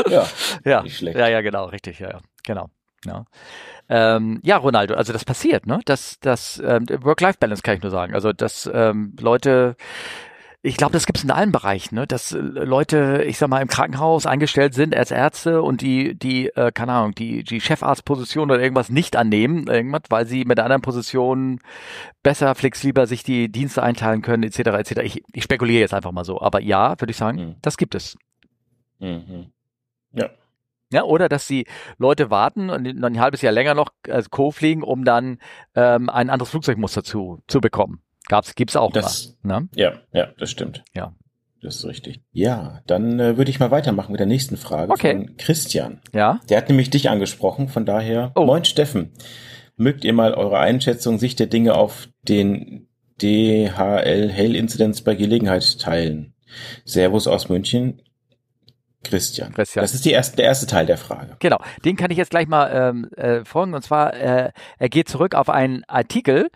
ja, ja, nicht schlecht. Ja, ja, genau, richtig, ja, ja genau. Ja. Ähm, ja, Ronaldo, also das passiert, ne? Das, das ähm, Work-Life-Balance kann ich nur sagen. Also dass ähm, Leute ich glaube, das gibt es in allen Bereichen, ne? dass äh, Leute, ich sag mal, im Krankenhaus eingestellt sind als Ärzte und die, die, äh, keine Ahnung, die, die Chefarztposition oder irgendwas nicht annehmen, irgendwas, weil sie mit der anderen Position besser, flexibler sich die Dienste einteilen können, etc. etc. Ich, ich spekuliere jetzt einfach mal so. Aber ja, würde ich sagen, mhm. das gibt es. Mhm. Ja. Ja, oder dass die Leute warten und ein halbes Jahr länger noch als Co. fliegen, um dann ähm, ein anderes Flugzeugmuster zu, zu bekommen. Gab's, gibt's auch das, immer, ne? Ja, ja, das stimmt. Ja. Das ist richtig. Ja, dann äh, würde ich mal weitermachen mit der nächsten Frage okay. von Christian. Ja. Der hat nämlich dich angesprochen, von daher, oh. moin Steffen. Mögt ihr mal eure Einschätzung, Sicht der Dinge auf den DHL Hail Incidents bei Gelegenheit teilen? Servus aus München. Christian. Christian. Das ist die erste, der erste Teil der Frage. Genau, den kann ich jetzt gleich mal ähm, äh, folgen. Und zwar, äh, er geht zurück auf einen Artikel,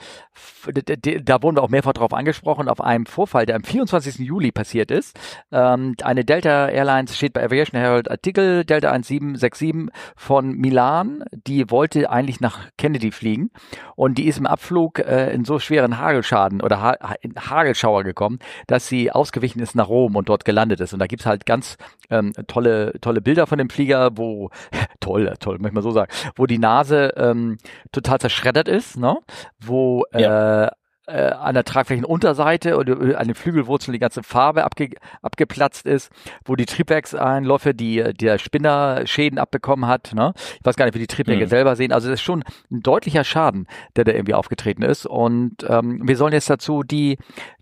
da wurden wir auch mehrfach darauf angesprochen, auf einem Vorfall, der am 24. Juli passiert ist. Ähm, eine Delta Airlines steht bei Aviation Herald Artikel, Delta 1767 von Milan, die wollte eigentlich nach Kennedy fliegen und die ist im Abflug äh, in so schweren Hagelschaden oder ha Hagelschauer gekommen, dass sie ausgewichen ist nach Rom und dort gelandet ist. Und da gibt's halt ganz ähm, tolle, tolle Bilder von dem Flieger, wo, toll, toll, möchte man so sagen, wo die Nase ähm, total zerschreddert ist, ne? wo ja. Äh, äh, an der Tragflächenunterseite oder an den Flügelwurzeln die ganze Farbe abge, abgeplatzt ist, wo die Triebwerkseinläufe, die der Spinner Schäden abbekommen hat. Ne? Ich weiß gar nicht, wie die Triebwerke mhm. selber sehen. Also das ist schon ein deutlicher Schaden, der da irgendwie aufgetreten ist. Und ähm, wir sollen jetzt dazu die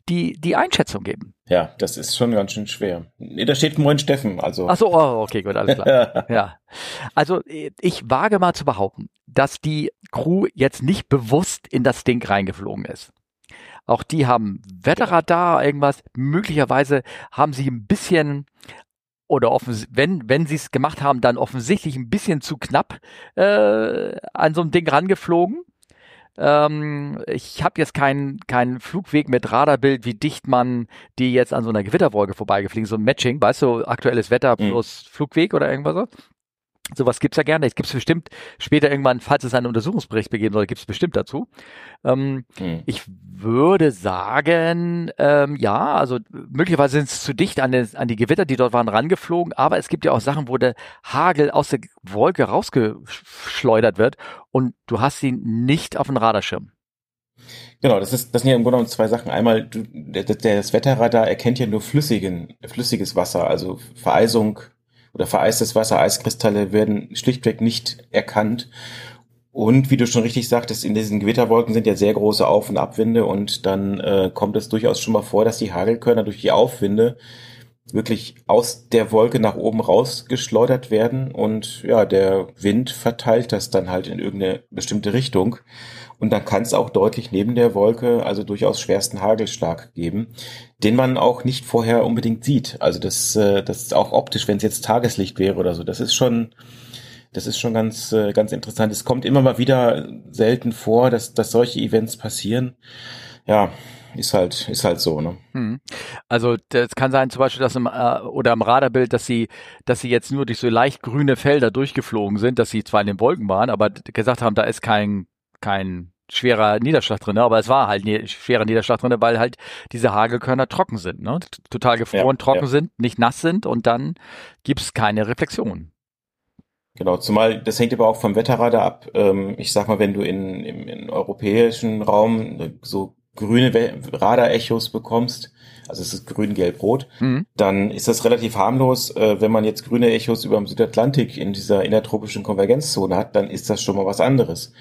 die, die Einschätzung geben. Ja, das ist schon ganz schön schwer. Nee, da steht Moin Steffen, also. Ach so, oh, okay, gut, alles klar. ja. Also, ich wage mal zu behaupten, dass die Crew jetzt nicht bewusst in das Ding reingeflogen ist. Auch die haben Wetterradar, irgendwas. Möglicherweise haben sie ein bisschen oder wenn, wenn sie es gemacht haben, dann offensichtlich ein bisschen zu knapp äh, an so einem Ding rangeflogen. Ähm, ich habe jetzt keinen keinen Flugweg mit Radarbild, wie dicht man die jetzt an so einer Gewitterwolke vorbeigefliegen, so ein Matching, weißt du, aktuelles Wetter mhm. plus mhm. Flugweg oder irgendwas so. Sowas gibt's ja gerne. Es gibt's bestimmt später irgendwann, falls es einen Untersuchungsbericht begeben soll, gibt's bestimmt dazu. Ähm, hm. Ich würde sagen, ähm, ja, also möglicherweise sind es zu dicht an, den, an die Gewitter, die dort waren, rangeflogen, aber es gibt ja auch Sachen, wo der Hagel aus der Wolke rausgeschleudert wird und du hast ihn nicht auf dem Radarschirm. Genau, das ist, das sind ja im Grunde genommen zwei Sachen. Einmal, du, das Wetterradar erkennt ja nur flüssigen, flüssiges Wasser, also Vereisung oder vereistes Wasser, Eiskristalle werden schlichtweg nicht erkannt. Und wie du schon richtig sagtest, in diesen Gewitterwolken sind ja sehr große Auf- und Abwinde und dann äh, kommt es durchaus schon mal vor, dass die Hagelkörner durch die Aufwinde wirklich aus der Wolke nach oben rausgeschleudert werden und ja, der Wind verteilt das dann halt in irgendeine bestimmte Richtung. Und dann kann es auch deutlich neben der Wolke, also durchaus schwersten Hagelschlag geben, den man auch nicht vorher unbedingt sieht. Also das, äh, das ist auch optisch, wenn es jetzt Tageslicht wäre oder so, das ist schon, das ist schon ganz, äh, ganz interessant. Es kommt immer mal wieder selten vor, dass, dass solche Events passieren. Ja, ist halt, ist halt so, ne? Hm. Also das kann sein, zum Beispiel, dass im äh, oder im Radarbild, dass sie, dass sie jetzt nur durch so leicht grüne Felder durchgeflogen sind, dass sie zwar in den Wolken waren, aber gesagt haben, da ist kein kein schwerer Niederschlag drin, aber es war halt ne, schwerer Niederschlag drin, weil halt diese Hagelkörner trocken sind, ne? total gefroren, ja, trocken ja. sind, nicht nass sind und dann gibt's keine Reflexion. Genau, zumal das hängt aber auch vom Wetterradar ab. Ähm, ich sag mal, wenn du in, im, im europäischen Raum so grüne Radarechos bekommst, also es ist grün, gelb, rot, mhm. dann ist das relativ harmlos. Äh, wenn man jetzt grüne Echos über dem Südatlantik in dieser innertropischen Konvergenzzone hat, dann ist das schon mal was anderes.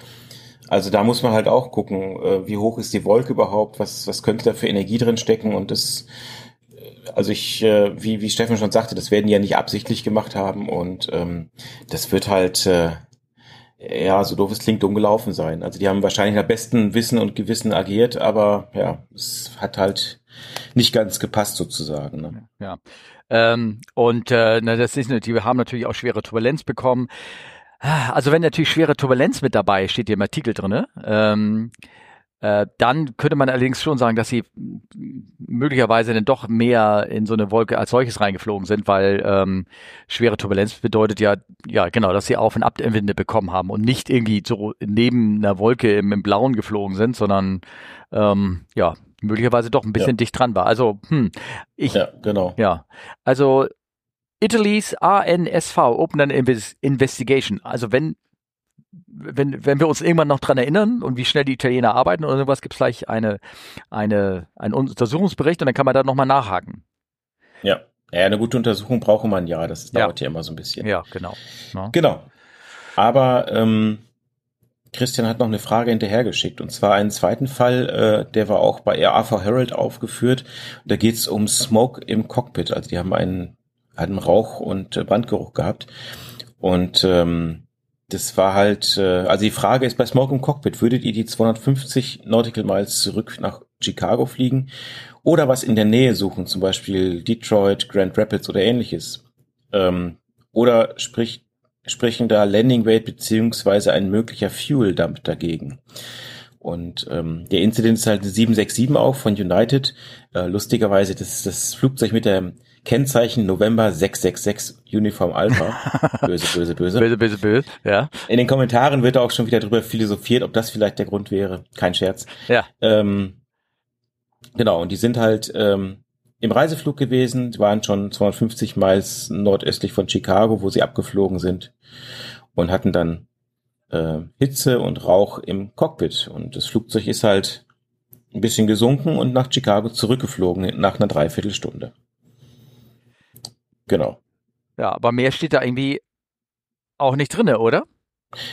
Also da muss man halt auch gucken, äh, wie hoch ist die Wolke überhaupt, was, was könnte da für Energie drin stecken und das, äh, also ich, äh, wie, wie Steffen schon sagte, das werden die ja nicht absichtlich gemacht haben und ähm, das wird halt, äh, ja, so doof es klingt, dumm gelaufen sein. Also die haben wahrscheinlich nach bestem Wissen und Gewissen agiert, aber ja, es hat halt nicht ganz gepasst sozusagen. Ne? Ja. Ähm, und äh, na, das ist, die haben natürlich auch schwere Turbulenz bekommen. Also wenn natürlich schwere Turbulenz mit dabei steht hier im Artikel drinne, ähm, äh, dann könnte man allerdings schon sagen, dass sie möglicherweise dann doch mehr in so eine Wolke als solches reingeflogen sind, weil ähm, schwere Turbulenz bedeutet ja, ja genau, dass sie Auf- und Abwinde bekommen haben und nicht irgendwie so neben einer Wolke im, im Blauen geflogen sind, sondern ähm, ja, möglicherweise doch ein bisschen ja. dicht dran war. Also, hm, ich, ja, genau. Ja, also Italy's ANSV, Open Investigation. Also wenn, wenn, wenn wir uns irgendwann noch dran erinnern und wie schnell die Italiener arbeiten oder sowas, gibt es gleich eine, eine, einen Untersuchungsbericht und dann kann man da nochmal nachhaken. Ja. Ja, eine gute Untersuchung braucht man ja, das dauert ja, ja immer so ein bisschen. Ja, genau. Ja. Genau. Aber ähm, Christian hat noch eine Frage hinterhergeschickt und zwar einen zweiten Fall, äh, der war auch bei AV Herald aufgeführt. Da geht es um Smoke im Cockpit. Also die haben einen hatten Rauch und äh, Brandgeruch gehabt. Und ähm, das war halt, äh, also die Frage ist bei Smoke im Cockpit, würdet ihr die 250 Nautical Miles zurück nach Chicago fliegen oder was in der Nähe suchen, zum Beispiel Detroit, Grand Rapids oder ähnliches? Ähm, oder sprich, sprechen da Landing Weight beziehungsweise ein möglicher Fuel Dump dagegen? Und ähm, der Incident ist halt eine 767 auch von United. Äh, lustigerweise, das ist das Flugzeug mit der Kennzeichen November 666 Uniform Alpha. Böse, böse, böse. böse, böse, böse, ja. In den Kommentaren wird auch schon wieder darüber philosophiert, ob das vielleicht der Grund wäre. Kein Scherz. Ja. Ähm, genau, und die sind halt ähm, im Reiseflug gewesen, die waren schon 250 Miles nordöstlich von Chicago, wo sie abgeflogen sind und hatten dann äh, Hitze und Rauch im Cockpit. Und das Flugzeug ist halt ein bisschen gesunken und nach Chicago zurückgeflogen nach einer Dreiviertelstunde. Genau. Ja, aber mehr steht da irgendwie auch nicht drinne, oder?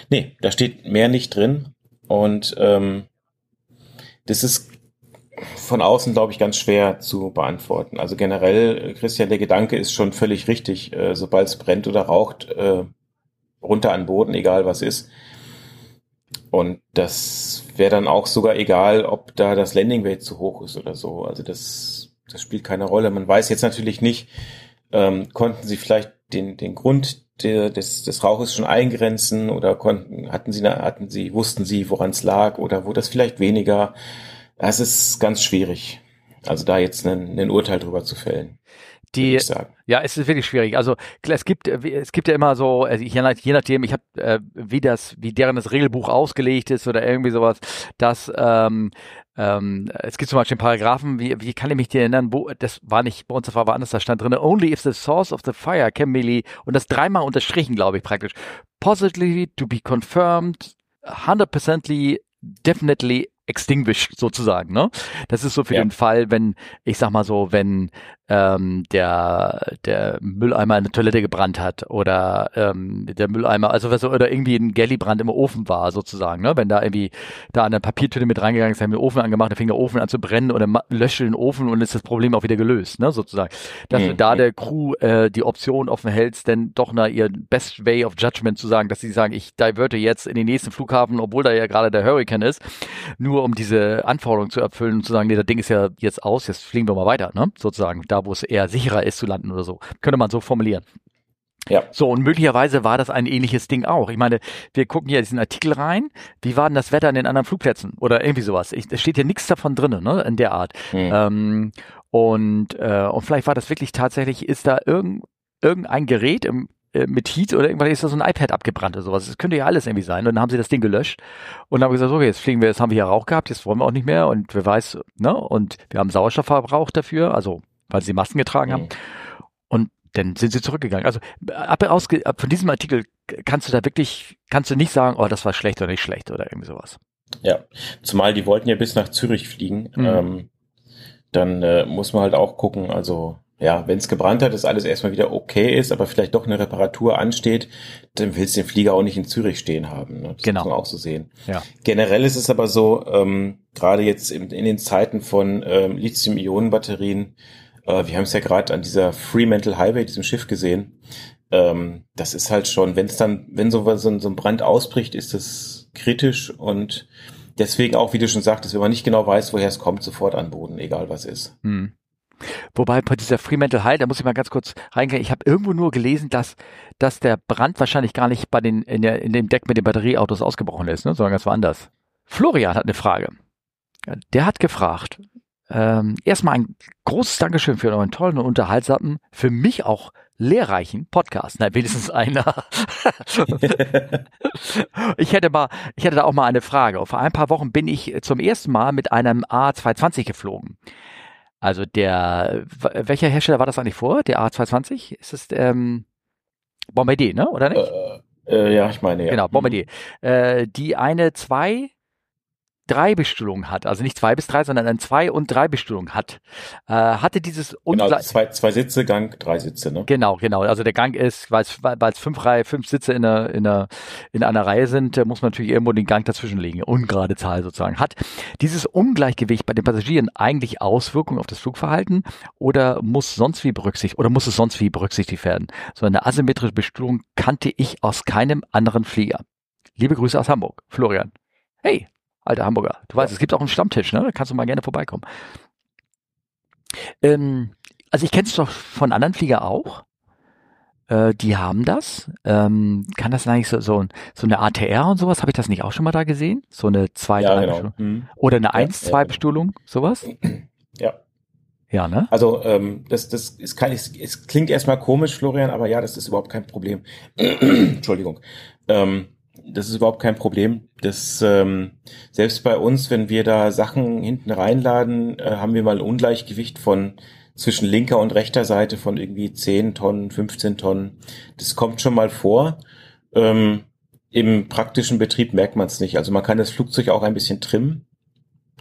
Nee, da steht mehr nicht drin. Und ähm, das ist von außen, glaube ich, ganz schwer zu beantworten. Also generell, Christian, der Gedanke ist schon völlig richtig. Äh, Sobald es brennt oder raucht, äh, runter an Boden, egal was ist. Und das wäre dann auch sogar egal, ob da das Landing Weight zu hoch ist oder so. Also das, das spielt keine Rolle. Man weiß jetzt natürlich nicht, ähm, konnten sie vielleicht den, den Grund der, des, des Rauches schon eingrenzen oder konnten, hatten sie, hatten sie, wussten sie, woran es lag oder wo das vielleicht weniger. Das ist ganz schwierig. Also da jetzt ein Urteil drüber zu fällen. Die. Ja, es ist wirklich schwierig. Also es gibt es gibt ja immer so, also je, nach, je nachdem, ich habe äh, wie das, wie deren das Regelbuch ausgelegt ist oder irgendwie sowas, dass ähm, ähm, es gibt zum Beispiel Paragraphen, wie, wie kann ich mich dir erinnern, wo, das war nicht, bei uns das war woanders, da stand drin, only if the source of the fire can be, und das dreimal unterstrichen, glaube ich, praktisch. Positively to be confirmed, 100%ly, definitely extinguished sozusagen, ne? Das ist so für ja. den Fall, wenn, ich sag mal so, wenn ähm, der, der Mülleimer in der Toilette gebrannt hat oder ähm, der Mülleimer, also was, oder irgendwie ein Gellibrand im Ofen war sozusagen, ne? wenn da irgendwie da eine Papiertüte mit reingegangen ist, haben den Ofen angemacht, dann fing der Ofen an zu brennen oder löscht den Ofen und ist das Problem auch wieder gelöst, ne? sozusagen. Dass mhm. da der Crew äh, die Option offen hält, denn doch nach ihr Best Way of Judgment zu sagen, dass sie sagen, ich diverte jetzt in den nächsten Flughafen, obwohl da ja gerade der Hurricane ist, nur um diese Anforderungen zu erfüllen und zu sagen, nee, das Ding ist ja jetzt aus, jetzt fliegen wir mal weiter, ne? sozusagen. Da da, wo es eher sicherer ist zu landen oder so. Könnte man so formulieren. Ja. So, und möglicherweise war das ein ähnliches Ding auch. Ich meine, wir gucken hier diesen Artikel rein. Wie war denn das Wetter an den anderen Flugplätzen? Oder irgendwie sowas. Es steht hier nichts davon drin, ne, in der Art. Mhm. Ähm, und, äh, und vielleicht war das wirklich tatsächlich, ist da irgend, irgendein Gerät im, äh, mit Heat oder irgendwann ist da so ein iPad abgebrannt oder sowas. Das könnte ja alles irgendwie sein. Und dann haben sie das Ding gelöscht und haben gesagt, okay, jetzt fliegen wir, jetzt haben wir hier Rauch gehabt, jetzt wollen wir auch nicht mehr und wer weiß, ne? Und wir haben Sauerstoffverbrauch dafür, also weil sie Masken getragen haben. Mhm. Und dann sind sie zurückgegangen. Also ab, ausge, ab von diesem Artikel kannst du da wirklich, kannst du nicht sagen, oh, das war schlecht oder nicht schlecht oder irgendwie sowas. Ja, zumal die wollten ja bis nach Zürich fliegen. Mhm. Ähm, dann äh, muss man halt auch gucken, also ja, wenn es gebrannt hat, dass alles erstmal wieder okay ist, aber vielleicht doch eine Reparatur ansteht, dann willst du den Flieger auch nicht in Zürich stehen haben. Ne? Das genau. muss man auch so sehen. Ja. Generell ist es aber so, ähm, gerade jetzt in, in, den Zeiten von ähm, Lithium-Ionen-Batterien, äh, wir haben es ja gerade an dieser Fremantle Highway, diesem Schiff gesehen. Ähm, das ist halt schon, wenn es dann, wenn so, so, so ein Brand ausbricht, ist das kritisch und deswegen auch, wie du schon sagtest, wenn man nicht genau weiß, woher es kommt, sofort an Boden, egal was ist. Hm. Wobei bei dieser Fremantle High, da muss ich mal ganz kurz reingehen. Ich habe irgendwo nur gelesen, dass, dass der Brand wahrscheinlich gar nicht bei den, in, der, in dem Deck mit den Batterieautos ausgebrochen ist, ne, sondern ganz woanders. Florian hat eine Frage. Der hat gefragt, ähm, erstmal ein großes Dankeschön für euren tollen und unterhaltsamen, für mich auch lehrreichen Podcast. Na, wenigstens einer. ich hätte mal, ich hätte da auch mal eine Frage. Vor ein paar Wochen bin ich zum ersten Mal mit einem A220 geflogen. Also der, welcher Hersteller war das eigentlich vor? Der A220? Ist es ähm, Bombardier, ne? Oder nicht? Äh, äh, ja, ich meine ja. Genau, Bombardier. Mhm. Äh, die eine zwei drei Bestuhlung hat, also nicht zwei bis drei, sondern eine zwei und drei Bestuhlung hat, äh, hatte dieses genau, zwei, zwei Sitze, Gang, drei Sitze, ne? Genau, genau. Also der Gang ist, weil es, weil es fünf Reihe, fünf Sitze in einer, in einer, in einer Reihe sind, muss man natürlich irgendwo den Gang dazwischen legen. Ungerade Zahl sozusagen. Hat dieses Ungleichgewicht bei den Passagieren eigentlich Auswirkungen auf das Flugverhalten oder muss sonst wie berücksichtigt, oder muss es sonst wie berücksichtigt werden? So eine asymmetrische Bestuhlung kannte ich aus keinem anderen Flieger. Liebe Grüße aus Hamburg. Florian. Hey, alter Hamburger. Du weißt, es gibt auch einen Stammtisch, ne? Da kannst du mal gerne vorbeikommen. Ähm, also ich kenne es doch von anderen Flieger auch. Äh, die haben das. Ähm, kann das eigentlich so, so, so eine ATR und sowas? Habe ich das nicht auch schon mal da gesehen? So eine 2 ja, genau. Mhm. Oder eine 1-2-Bestuhlung, ja, sowas? Ja. Ja, ne? Also ähm, das, das ist kein, es, es klingt erstmal komisch, Florian, aber ja, das ist überhaupt kein Problem. Entschuldigung. Ähm, das ist überhaupt kein Problem. Das ähm, selbst bei uns, wenn wir da Sachen hinten reinladen, äh, haben wir mal ein Ungleichgewicht von zwischen linker und rechter Seite von irgendwie 10 Tonnen, 15 Tonnen. Das kommt schon mal vor. Ähm, Im praktischen Betrieb merkt man es nicht. Also man kann das Flugzeug auch ein bisschen trimmen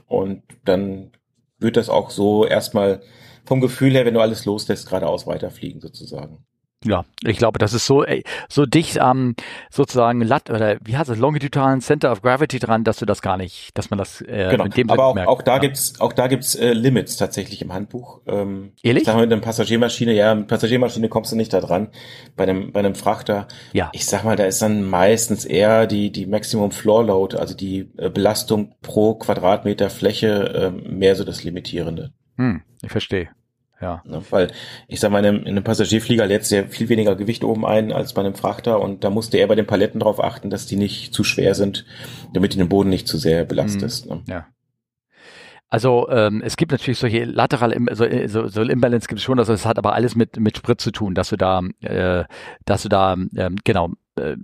und dann wird das auch so erstmal vom Gefühl her, wenn du alles loslässt, geradeaus weiterfliegen sozusagen. Ja, ich glaube, das ist so, ey, so dicht am sozusagen Lat oder wie heißt es, longitudinalen Center of Gravity dran, dass du das gar nicht, dass man das äh, genau. mit dem Aber auch, merkt. auch da ja. gibt's auch da gibt's äh, Limits tatsächlich im Handbuch. Ähm, Ehrlich? Ich sag mal, mit einer Passagiermaschine, ja, mit Passagiermaschine kommst du nicht da dran. Bei einem bei einem Frachter, ja. Ich sag mal, da ist dann meistens eher die die Maximum Floor Load, also die äh, Belastung pro Quadratmeter Fläche, äh, mehr so das Limitierende. Hm, ich verstehe. Ja. Ne, weil ich sag mal, in einem, in einem Passagierflieger lädt sehr viel weniger Gewicht oben ein als bei einem Frachter und da musste er bei den Paletten darauf achten, dass die nicht zu schwer sind, damit du den Boden nicht zu sehr belastest. Mhm. Ne? Ja. Also ähm, es gibt natürlich solche lateral, so, so, so Imbalance gibt es schon, also es hat aber alles mit mit Sprit zu tun, dass du da, äh, dass du da ähm, genau äh,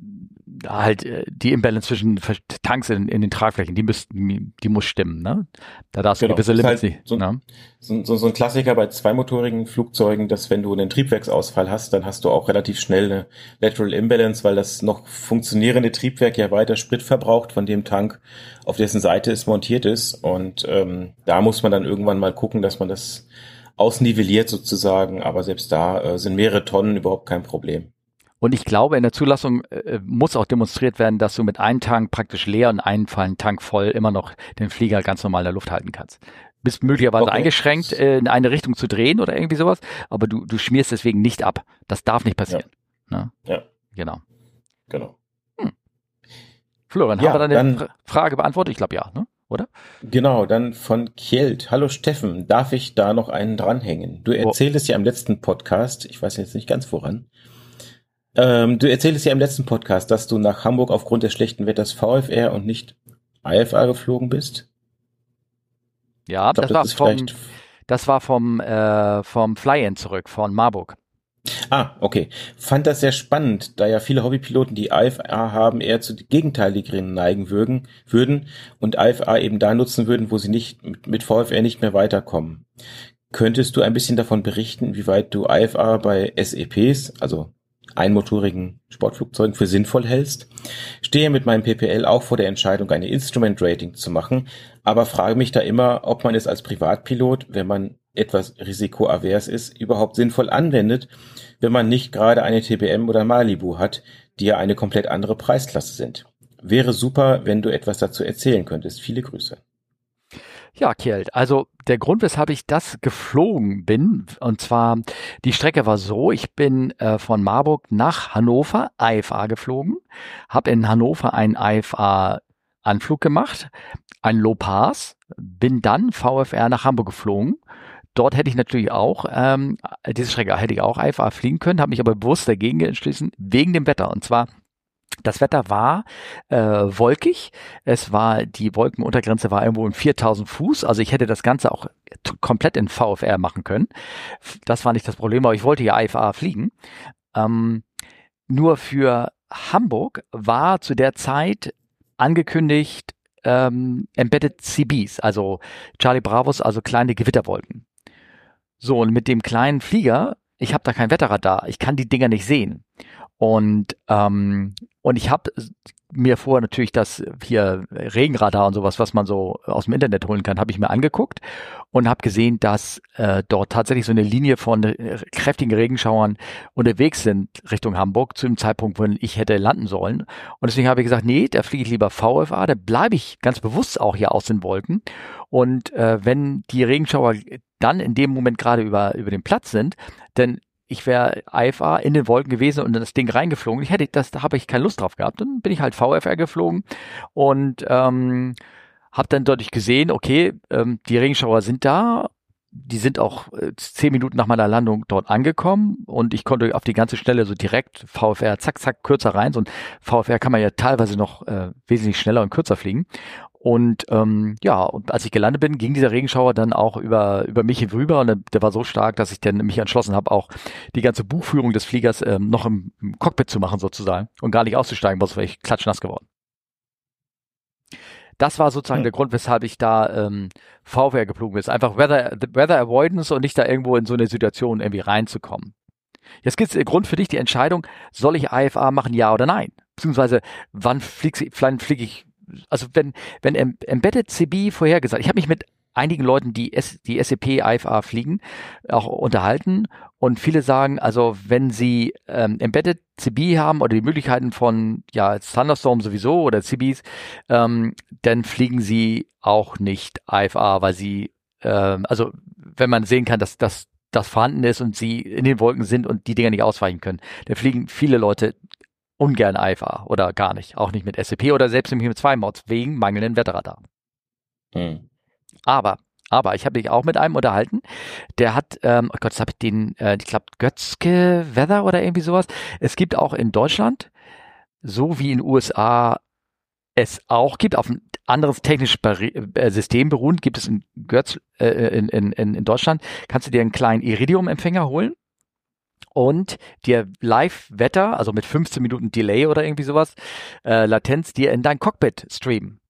halt äh, die Imbalance zwischen Tanks in, in den Tragflächen, die müssten, die muss stimmen, ne? Da darfst genau. du gewisse Limits halt so, ne? so, so, so ein Klassiker bei zweimotorigen Flugzeugen, dass wenn du einen Triebwerksausfall hast, dann hast du auch relativ schnell eine Lateral Imbalance, weil das noch funktionierende Triebwerk ja weiter Sprit verbraucht von dem Tank, auf dessen Seite es montiert ist. Und ähm, da muss man dann irgendwann mal gucken, dass man das ausnivelliert sozusagen, aber selbst da äh, sind mehrere Tonnen überhaupt kein Problem. Und ich glaube, in der Zulassung äh, muss auch demonstriert werden, dass du mit einem Tank praktisch leer und einem Tank voll immer noch den Flieger ganz normal in der Luft halten kannst. Bist möglicherweise okay. eingeschränkt, äh, in eine Richtung zu drehen oder irgendwie sowas, aber du, du schmierst deswegen nicht ab. Das darf nicht passieren. Ja. Ne? ja. Genau. Genau. Hm. Florian, ja, haben wir deine dann, Frage beantwortet? Ich glaube ja, ne? oder? Genau, dann von Kjeld. Hallo Steffen, darf ich da noch einen dranhängen? Du erzähltest oh. ja im letzten Podcast, ich weiß jetzt nicht ganz woran, ähm, du erzählst ja im letzten Podcast, dass du nach Hamburg aufgrund des schlechten Wetters VFR und nicht IFA geflogen bist. Ja, glaub, das, das, war vom, das war vom, äh, vom Fly-In zurück, von Marburg. Ah, okay. Fand das sehr spannend, da ja viele Hobbypiloten, die IFA haben, eher zu gegenteiligeren neigen würden, würden und IFA eben da nutzen würden, wo sie nicht mit, mit VFR nicht mehr weiterkommen. Könntest du ein bisschen davon berichten, wie weit du IFA bei SEPs, also einmotorigen Sportflugzeugen für sinnvoll hältst. Stehe mit meinem PPL auch vor der Entscheidung, eine Instrument Rating zu machen, aber frage mich da immer, ob man es als Privatpilot, wenn man etwas risikoavers ist, überhaupt sinnvoll anwendet, wenn man nicht gerade eine TBM oder Malibu hat, die ja eine komplett andere Preisklasse sind. Wäre super, wenn du etwas dazu erzählen könntest. Viele Grüße. Ja, Kjeld, also der Grund, weshalb ich das geflogen bin, und zwar die Strecke war so, ich bin äh, von Marburg nach Hannover IFA geflogen, habe in Hannover einen IFA Anflug gemacht, ein Low Pass, bin dann VFR nach Hamburg geflogen. Dort hätte ich natürlich auch, ähm, diese Strecke hätte ich auch IFA fliegen können, habe mich aber bewusst dagegen entschlossen, wegen dem Wetter. Und zwar das Wetter war äh, wolkig. Es war die Wolkenuntergrenze war irgendwo in 4000 Fuß. Also ich hätte das Ganze auch komplett in VFR machen können. Das war nicht das Problem, aber ich wollte ja IFA fliegen. Ähm, nur für Hamburg war zu der Zeit angekündigt ähm, Embedded CBs, also Charlie Bravos, also kleine Gewitterwolken. So, und mit dem kleinen Flieger, ich habe da kein Wetterradar, ich kann die Dinger nicht sehen. Und, ähm, und ich habe mir vorher natürlich das hier Regenradar und sowas, was man so aus dem Internet holen kann, habe ich mir angeguckt und habe gesehen, dass äh, dort tatsächlich so eine Linie von äh, kräftigen Regenschauern unterwegs sind Richtung Hamburg zu dem Zeitpunkt, wo ich hätte landen sollen. Und deswegen habe ich gesagt, nee, da fliege ich lieber VFA, da bleibe ich ganz bewusst auch hier aus den Wolken. Und äh, wenn die Regenschauer dann in dem Moment gerade über, über den Platz sind, dann ich wäre IFA in den Wolken gewesen und das Ding reingeflogen. Ich hätte, das, da habe ich keine Lust drauf gehabt. Dann bin ich halt VFR geflogen und ähm, habe dann dadurch gesehen, okay, ähm, die Regenschauer sind da. Die sind auch äh, zehn Minuten nach meiner Landung dort angekommen und ich konnte auf die ganze Stelle so direkt VFR zack, zack, kürzer rein. So ein VFR kann man ja teilweise noch äh, wesentlich schneller und kürzer fliegen. Und ähm, ja, und als ich gelandet bin, ging dieser Regenschauer dann auch über, über mich hinüber und der, war so stark, dass ich dann mich entschlossen habe, auch die ganze Buchführung des Fliegers ähm, noch im, im Cockpit zu machen sozusagen und gar nicht auszusteigen, sonst wäre ich klatschnass geworden. Das war sozusagen ja. der Grund, weshalb ich da ähm, VWR geflogen bin. Einfach Weather, Weather Avoidance und nicht da irgendwo in so eine Situation irgendwie reinzukommen. Jetzt gibt es den Grund für dich die Entscheidung, soll ich IFA machen, ja oder nein? Beziehungsweise, wann fliege flieg ich also wenn, wenn Embedded CB vorhergesagt, ich habe mich mit einigen Leuten, die, S, die SEP IFA fliegen, auch unterhalten und viele sagen, also wenn sie ähm, Embedded CB haben oder die Möglichkeiten von ja Thunderstorm sowieso oder CBs, ähm, dann fliegen sie auch nicht IFA, weil sie ähm, also wenn man sehen kann, dass das das vorhanden ist und sie in den Wolken sind und die Dinger nicht ausweichen können. Da fliegen viele Leute ungern IFA oder gar nicht, auch nicht mit SCP oder selbst mit 2 Mods wegen mangelnden Wetterradar. Hm. Aber aber ich habe mich auch mit einem unterhalten, der hat, ähm, oh Gott, jetzt habe ich den, äh, ich glaube, Götzke Weather oder irgendwie sowas. Es gibt auch in Deutschland, so wie in den USA es auch gibt, auf ein anderes technisches äh, System beruhend, gibt es in, Götz, äh, in, in, in Deutschland, kannst du dir einen kleinen Iridium-Empfänger holen und dir Live-Wetter, also mit 15 Minuten Delay oder irgendwie sowas, äh, Latenz, dir in dein Cockpit streamen.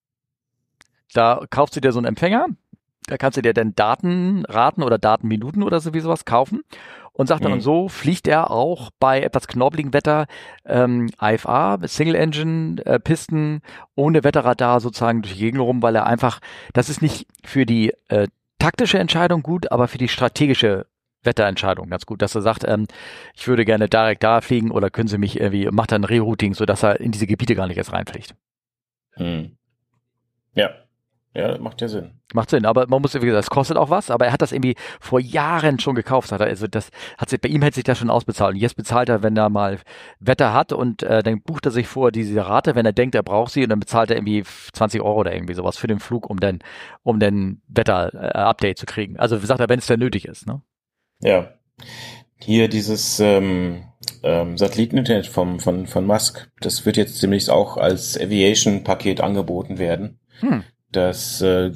Da kaufst du dir so einen Empfänger, da kannst du dir dann Datenraten oder Datenminuten oder so wie sowas kaufen und sagt dann, mhm. so fliegt er auch bei etwas knorbeligem Wetter ähm, IFA, Single Engine, äh, Pisten, ohne Wetterradar sozusagen durch die Gegend rum, weil er einfach, das ist nicht für die äh, taktische Entscheidung gut, aber für die strategische Wetterentscheidung ganz gut, dass er sagt, ähm, ich würde gerne direkt da fliegen oder können Sie mich irgendwie, macht dann Rerouting, sodass er in diese Gebiete gar nicht erst reinfliegt. Hm. Ja, ja, macht ja Sinn. Macht Sinn, aber man muss, wie gesagt, es kostet auch was, aber er hat das irgendwie vor Jahren schon gekauft. Hat er, also das hat sich, bei ihm hätte sich das schon ausbezahlt. Und jetzt bezahlt er, wenn er mal Wetter hat und äh, dann bucht er sich vor diese Rate, wenn er denkt, er braucht sie und dann bezahlt er irgendwie 20 Euro oder irgendwie sowas für den Flug, um dann, um den Wetter-Update zu kriegen. Also sagt er, wenn es denn nötig ist, ne? Ja. Hier dieses ähm, ähm, Satelliteninternet vom, von, von Musk, das wird jetzt demnächst auch als Aviation-Paket angeboten werden. Hm. Das äh,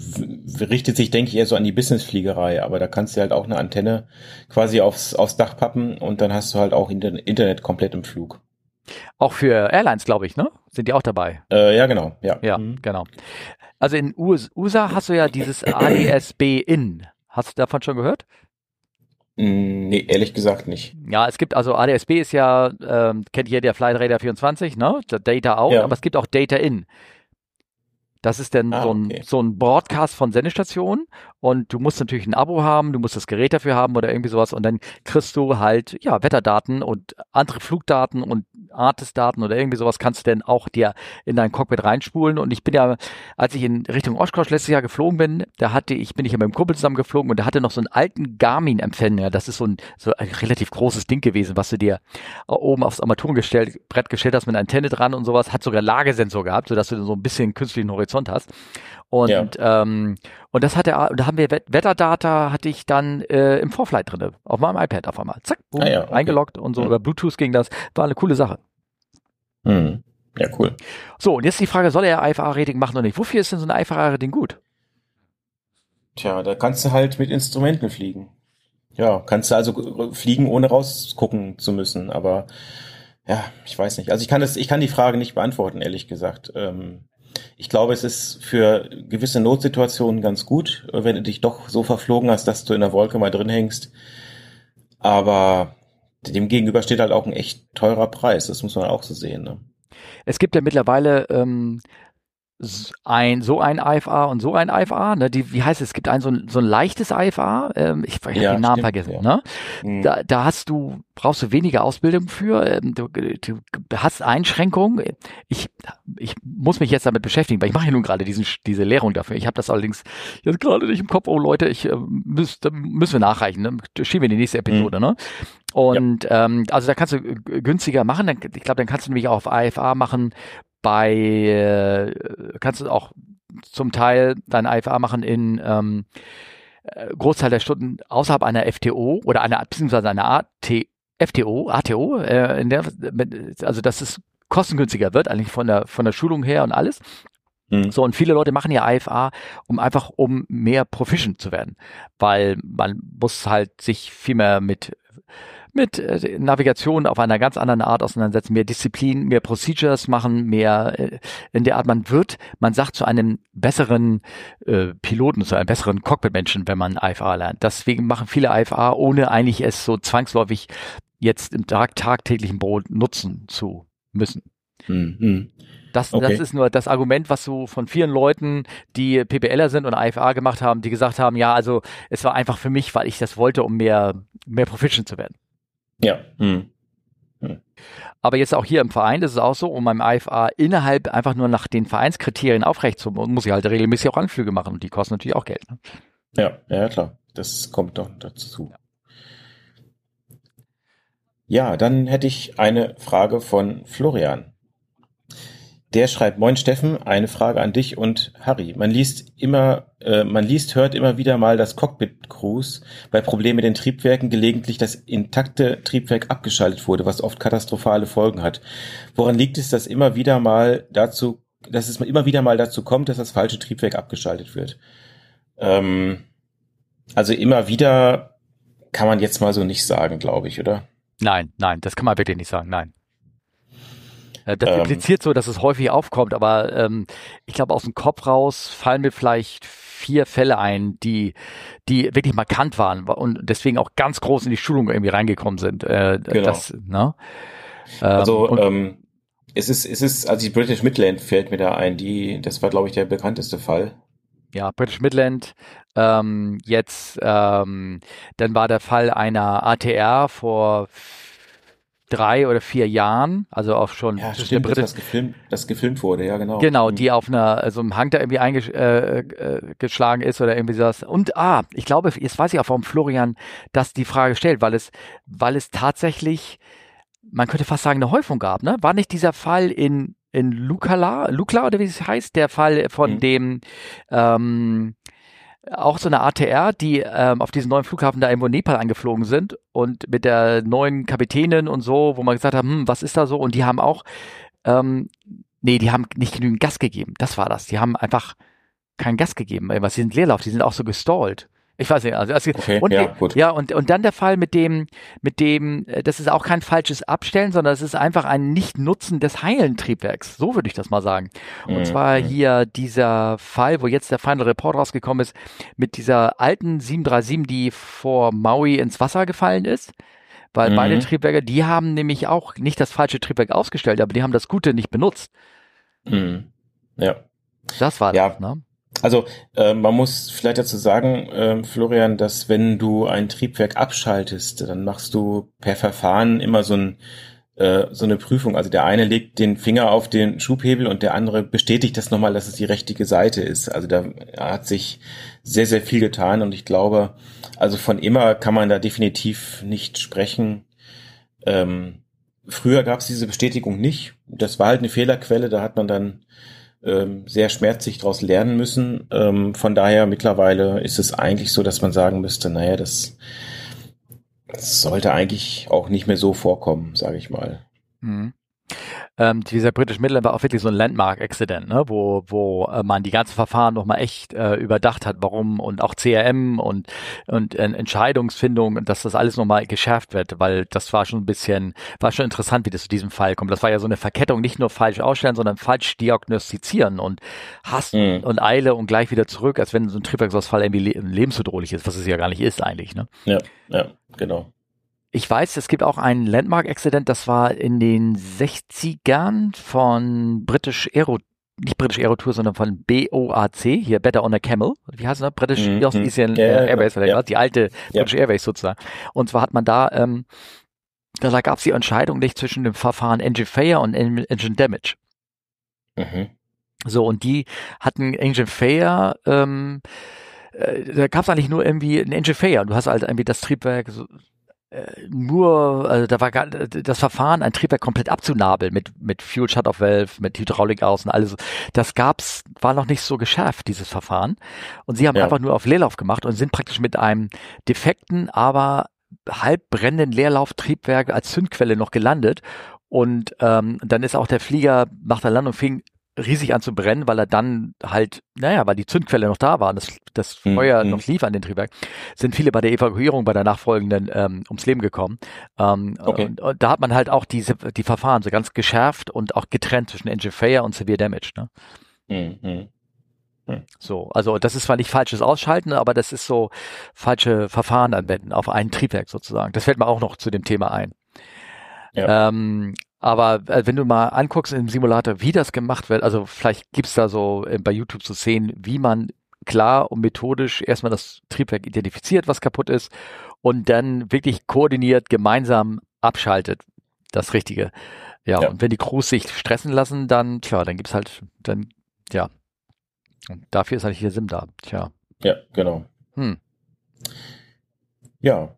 richtet sich, denke ich, eher so an die Businessfliegerei, aber da kannst du halt auch eine Antenne quasi aufs, aufs Dach pappen und dann hast du halt auch Internet komplett im Flug. Auch für Airlines, glaube ich, ne? Sind die auch dabei? Äh, ja, genau. Ja, ja mhm. genau. Also in USA hast du ja dieses ADSB In. Hast du davon schon gehört? Nee, ehrlich gesagt nicht. Ja, es gibt also ADSB ist ja, ähm, kennt ihr der Flightradar 24, ne? Data out, ja. aber es gibt auch Data in. Das ist dann ah, so, ein, okay. so ein Broadcast von Sendestationen und du musst natürlich ein Abo haben, du musst das Gerät dafür haben oder irgendwie sowas und dann kriegst du halt, ja, Wetterdaten und andere Flugdaten und Artist-Daten oder irgendwie sowas kannst du dann auch dir in dein Cockpit reinspulen und ich bin ja, als ich in Richtung Oshkosh letztes Jahr geflogen bin, da hatte ich, bin ich ja mit dem Kumpel zusammen geflogen und der hatte noch so einen alten Garmin-Empfänger, das ist so ein, so ein relativ großes Ding gewesen, was du dir oben aufs Armaturenbrett gestellt hast mit einer Antenne dran und sowas, hat sogar Lagesensor gehabt, sodass du so ein bisschen künstlichen Horizont hast. Und, ja. ähm, und das hat er, da haben wir Wetterdata hatte ich dann äh, im Vorflight drinne auf meinem iPad auf einmal. Zack, boom, ah, ja, okay. eingeloggt und so. Mhm. Über Bluetooth ging das. War eine coole Sache. Mhm. Ja, cool. So, und jetzt die Frage, soll er IFA-Rating machen oder nicht? Wofür ist denn so ein IFA-Rating gut? Tja, da kannst du halt mit Instrumenten fliegen. Ja, kannst du also fliegen, ohne rausgucken zu müssen. Aber ja, ich weiß nicht. Also ich kann das, ich kann die Frage nicht beantworten, ehrlich gesagt. Ähm, ich glaube, es ist für gewisse Notsituationen ganz gut, wenn du dich doch so verflogen hast, dass du in der Wolke mal drin hängst. Aber dem gegenüber steht halt auch ein echt teurer Preis. Das muss man auch so sehen. Ne? Es gibt ja mittlerweile ähm, ein so ein IFA und so ein IFA, ne? Die, wie heißt es? Es gibt ein so ein, so ein leichtes IFA, ähm, ich, ich ja, habe den Namen stimmt, vergessen, ja. ne? Mhm. Da, da hast du brauchst du weniger Ausbildung für, ähm, du, du hast Einschränkungen. Ich ich muss mich jetzt damit beschäftigen, weil ich mache ja nun gerade diesen diese Lehrung dafür. Ich habe das allerdings jetzt gerade nicht im Kopf. Oh Leute, ich äh, müß, müssen wir nachreichen, ne? Schieben wir in die nächste Episode, mhm. ne? Und ja. ähm, also da kannst du günstiger machen. Ich glaube, dann kannst du nämlich auch auf IFA machen, bei, äh, kannst du auch zum Teil dein IFA machen in ähm, äh, Großteil der Stunden außerhalb einer FTO oder einer, beziehungsweise einer AT, FTO, ATO, äh, in der, also dass es kostengünstiger wird, eigentlich von der, von der Schulung her und alles. Mhm. So, und viele Leute machen ja IFA, um einfach, um mehr proficient zu werden. Weil man muss halt sich viel mehr mit mit äh, Navigation auf einer ganz anderen Art auseinandersetzen, mehr Disziplin, mehr Procedures machen, mehr äh, in der Art, man wird, man sagt zu einem besseren äh, Piloten, zu einem besseren Cockpit-Menschen, wenn man IFA lernt. Deswegen machen viele IFA, ohne eigentlich es so zwangsläufig jetzt im tag tagtäglichen Brot nutzen zu müssen. Mhm. Das, okay. das ist nur das Argument, was so von vielen Leuten, die PPLer sind und IFA gemacht haben, die gesagt haben, ja, also es war einfach für mich, weil ich das wollte, um mehr, mehr proficient zu werden. Ja. Hm. Hm. Aber jetzt auch hier im Verein ist es auch so, um beim IFA innerhalb einfach nur nach den Vereinskriterien aufrecht zu, muss ich halt regelmäßig auch Anflüge machen und die kosten natürlich auch Geld. Ne? Ja, ja klar. Das kommt doch dazu. Ja. ja, dann hätte ich eine Frage von Florian. Der schreibt, Moin Steffen, eine Frage an dich und Harry. Man liest immer, äh, man liest, hört immer wieder mal, dass Cockpit-Crews bei Problemen mit den Triebwerken gelegentlich das intakte Triebwerk abgeschaltet wurde, was oft katastrophale Folgen hat. Woran liegt es, dass immer wieder mal dazu dass es immer wieder mal dazu kommt, dass das falsche Triebwerk abgeschaltet wird. Ähm, also immer wieder kann man jetzt mal so nicht sagen, glaube ich, oder? Nein, nein, das kann man wirklich nicht sagen, nein. Äh, das ähm, impliziert so, dass es häufig aufkommt, aber ähm, ich glaube, aus dem Kopf raus fallen mir vielleicht vier Fälle ein, die, die wirklich markant waren und deswegen auch ganz groß in die Schulung irgendwie reingekommen sind. Äh, genau. Das, ne? also ähm, ähm, es ist, es ist, also die British Midland fällt mir da ein, die, das war, glaube ich, der bekannteste Fall. Ja, British Midland. Ähm, jetzt, ähm, dann war der Fall einer ATR vor drei oder vier Jahren, also auch schon ja, stimmt, das, gefilmt, das gefilmt wurde, ja genau. Genau, mhm. die auf einer also im Hang da irgendwie eingeschlagen äh, äh ist oder irgendwie sowas. Und ah, ich glaube, jetzt weiß ich auch, warum Florian das die Frage stellt, weil es, weil es tatsächlich, man könnte fast sagen, eine Häufung gab, ne? War nicht dieser Fall in in Lukala, Lukla oder wie es heißt, der Fall von mhm. dem ähm, auch so eine ATR, die ähm, auf diesen neuen Flughafen da irgendwo in Nepal angeflogen sind und mit der neuen Kapitänin und so, wo man gesagt hat, hm, was ist da so? Und die haben auch, ähm, nee, die haben nicht genügend Gas gegeben. Das war das. Die haben einfach kein Gas gegeben. Was sind Leerlauf? Die sind auch so gestallt. Ich weiß nicht, also, also okay, und, ja, gut. ja und und dann der Fall mit dem mit dem äh, das ist auch kein falsches Abstellen, sondern es ist einfach ein Nicht-Nutzen des heilen Triebwerks. So würde ich das mal sagen. Und mhm. zwar hier dieser Fall, wo jetzt der Final Report rausgekommen ist mit dieser alten 737, die vor Maui ins Wasser gefallen ist. Weil mhm. beide Triebwerke, die haben nämlich auch nicht das falsche Triebwerk ausgestellt, aber die haben das Gute nicht benutzt. Mhm. Ja. Das war ja. das, ne? Also äh, man muss vielleicht dazu sagen, äh, Florian, dass wenn du ein Triebwerk abschaltest, dann machst du per Verfahren immer so, ein, äh, so eine Prüfung. Also der eine legt den Finger auf den Schubhebel und der andere bestätigt das nochmal, dass es die richtige Seite ist. Also da hat sich sehr, sehr viel getan und ich glaube, also von immer kann man da definitiv nicht sprechen. Ähm, früher gab es diese Bestätigung nicht. Das war halt eine Fehlerquelle, da hat man dann sehr schmerzlich daraus lernen müssen. Ähm, von daher mittlerweile ist es eigentlich so, dass man sagen müsste, naja, das, das sollte eigentlich auch nicht mehr so vorkommen, sage ich mal. Mhm ähm, dieser British Midland war auch wirklich so ein Landmark-Accident, ne? wo, wo äh, man die ganzen Verfahren nochmal echt äh, überdacht hat, warum und auch CRM und, und äh, Entscheidungsfindung, dass das alles nochmal geschärft wird, weil das war schon ein bisschen, war schon interessant, wie das zu diesem Fall kommt. Das war ja so eine Verkettung, nicht nur falsch ausstellen, sondern falsch diagnostizieren und hasten mhm. und Eile und gleich wieder zurück, als wenn so ein Triebwerksausfall irgendwie lebensbedrohlich ist, was es ja gar nicht ist eigentlich. Ne? Ja, ja, genau. Ich weiß, es gibt auch ein Landmark-Accident, das war in den 60ern von British Aero, nicht British Aero Tour, sondern von BOAC, hier Better on a Camel. Wie heißt das? British mm -hmm. Asian yeah, Airways, oder ja. die alte. British Airways sozusagen. Und zwar hat man da, ähm, da gab es die Entscheidung nicht zwischen dem Verfahren Engine Failure und Engine Damage. Mhm. So, und die hatten Engine Failure, ähm, äh, da gab es eigentlich nur irgendwie ein Engine Failure. Du hast halt irgendwie das Triebwerk so, nur, also da war gar, das Verfahren, ein Triebwerk komplett abzunabeln mit, mit Fuel Shut-off Valve, mit Hydraulik aus und alles. Das gab's, war noch nicht so geschärft, dieses Verfahren. Und sie haben ja. einfach nur auf Leerlauf gemacht und sind praktisch mit einem defekten, aber halb brennenden Leerlauftriebwerk als Zündquelle noch gelandet. Und ähm, dann ist auch der Flieger nach der Landung fing riesig an zu brennen, weil er dann halt, naja, weil die Zündquelle noch da war und das, das mhm, Feuer mhm. noch lief an den Triebwerk, sind viele bei der Evakuierung bei der nachfolgenden ähm, ums Leben gekommen. Ähm, okay. und, und, da hat man halt auch diese die Verfahren so ganz geschärft und auch getrennt zwischen Engine Failure und Severe Damage. Ne? Mhm. mhm. Hm. So, also das ist zwar nicht falsches Ausschalten, aber das ist so falsche Verfahren anwenden auf ein Triebwerk sozusagen. Das fällt mir auch noch zu dem Thema ein. Ja. Ähm, aber äh, wenn du mal anguckst im Simulator, wie das gemacht wird, also vielleicht gibt's da so äh, bei YouTube zu sehen, wie man klar und methodisch erstmal das Triebwerk identifiziert, was kaputt ist, und dann wirklich koordiniert gemeinsam abschaltet. Das Richtige. Ja, ja. und wenn die Crews sich stressen lassen, dann, tja, dann gibt's halt, dann, ja. Und dafür ist halt hier Sim da. Tja. Ja, genau. Hm. Ja.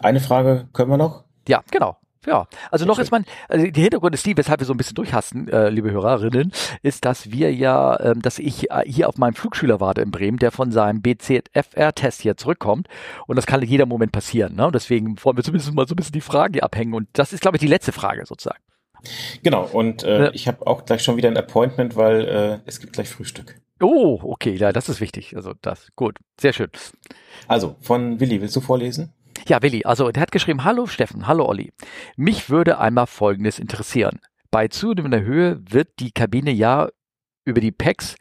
Eine Frage können wir noch? Ja, genau. Ja, also noch ist man, also der Hintergrund ist die, weshalb wir so ein bisschen durchhasten, äh, liebe Hörerinnen, ist, dass wir ja, ähm, dass ich äh, hier auf meinen Flugschüler warte in Bremen, der von seinem BCFR-Test hier zurückkommt und das kann in jedem Moment passieren. Ne? Und deswegen wollen wir zumindest mal so ein bisschen die Frage abhängen und das ist, glaube ich, die letzte Frage sozusagen. Genau, und äh, Ja. ich habe auch gleich schon wieder ein Appointment, weil äh, es gibt gleich Frühstück. Oh, okay, ja, das ist wichtig. Also das, gut, sehr schön. Also, von Willi, willst du vorlesen? Ja, Willi, also der hat geschrieben, hallo Steffen, hallo Olli. Mich würde einmal Folgendes interessieren. Bei zunehmender Höhe wird die Kabine ja über die PEX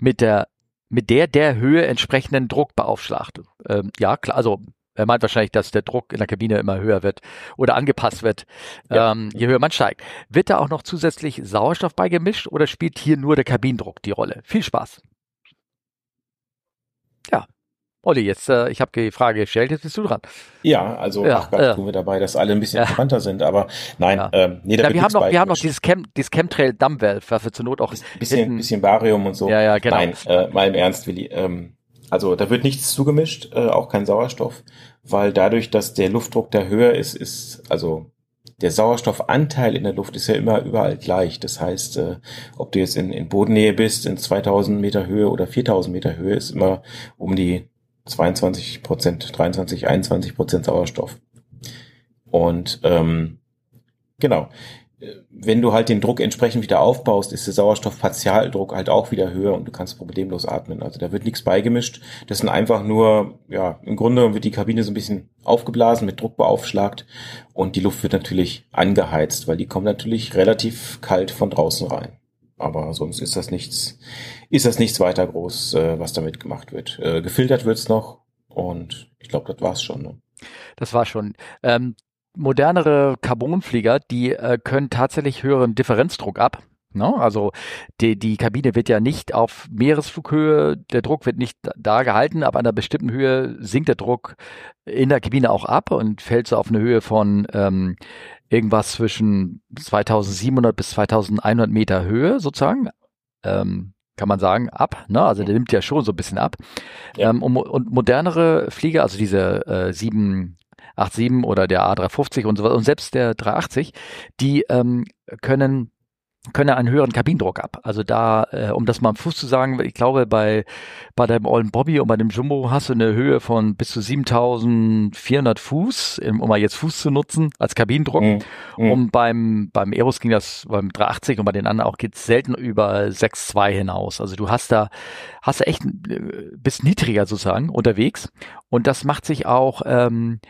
mit der, mit der der Höhe entsprechenden Druck beaufschlagt. Ähm, ja, klar, also er meint wahrscheinlich, dass der Druck in der Kabine immer höher wird oder angepasst wird, Ja. ähm, je höher man steigt. Wird da auch noch zusätzlich Sauerstoff beigemischt oder spielt hier nur der Kabinendruck die Rolle? Viel Spaß. Ja. Olli, jetzt, äh, ich habe die Frage gestellt, jetzt bist du dran. Ja, also Ja, ach Gott, ja. tun wir dabei, dass alle ein bisschen Ja. entspannter sind, aber nein, Ja. ähm, nee, da Ja, wir haben noch, wir haben noch dieses, Chem, dieses Chemtrail Dumbwell, was wir zur Not auch bisschen, hinten- bisschen Barium und so. Ja, ja, genau. Nein, äh, mal im Ernst, Willi. Ähm, also da wird nichts zugemischt, äh, auch kein Sauerstoff, weil dadurch, dass der Luftdruck da höher ist, ist also der Sauerstoffanteil in der Luft ist ja immer überall gleich. Das heißt, äh, ob du jetzt in, in Bodennähe bist, in 2000 Meter Höhe oder 4000 Meter Höhe, ist immer um die 22 Prozent, 23, 21 Prozent Sauerstoff. Und ähm, genau, wenn du halt den Druck entsprechend wieder aufbaust, ist der Sauerstoffpartialdruck halt auch wieder höher und du kannst problemlos atmen. Also da wird nichts beigemischt. Das sind einfach nur, ja, im Grunde wird die Kabine so ein bisschen aufgeblasen, mit Druck beaufschlagt und die Luft wird natürlich angeheizt, weil die kommt natürlich relativ kalt von draußen rein. Aber sonst ist das nichts, ist das nichts weiter groß, äh, was damit gemacht wird. Äh, gefiltert wird's noch und ich glaube, das war's schon. Ne? Das war schon. Ähm, modernere Carbonflieger, die äh, können tatsächlich höheren Differenzdruck ab. Ne? Also die, die Kabine wird ja nicht auf Meeresflughöhe, der Druck wird nicht da gehalten, aber an einer bestimmten Höhe sinkt der Druck in der Kabine auch ab und fällt so auf eine Höhe von ähm, irgendwas zwischen 2700 bis 2100 Meter Höhe sozusagen. Ähm, kann man sagen, ab. Ne? Also der nimmt ja schon so ein bisschen ab. Ja. Ähm, und, und modernere Flieger, also diese äh, 787 oder der A350 und so weiter und selbst der 380, die ähm, können können einen höheren Kabinendruck ab. Also da, äh, um das mal am Fuß zu sagen, ich glaube, bei, bei deinem Ollen Bobby und bei dem Jumbo hast du eine Höhe von bis zu 7400 Fuß, um mal jetzt Fuß zu nutzen, als Kabinendruck. Mhm. Mhm. Und beim, beim Eros ging das beim 380 und bei den anderen auch geht's selten über 6,2 hinaus. Also du hast da, hast da echt äh, bist niedriger sozusagen unterwegs. Und das macht sich auch ähm,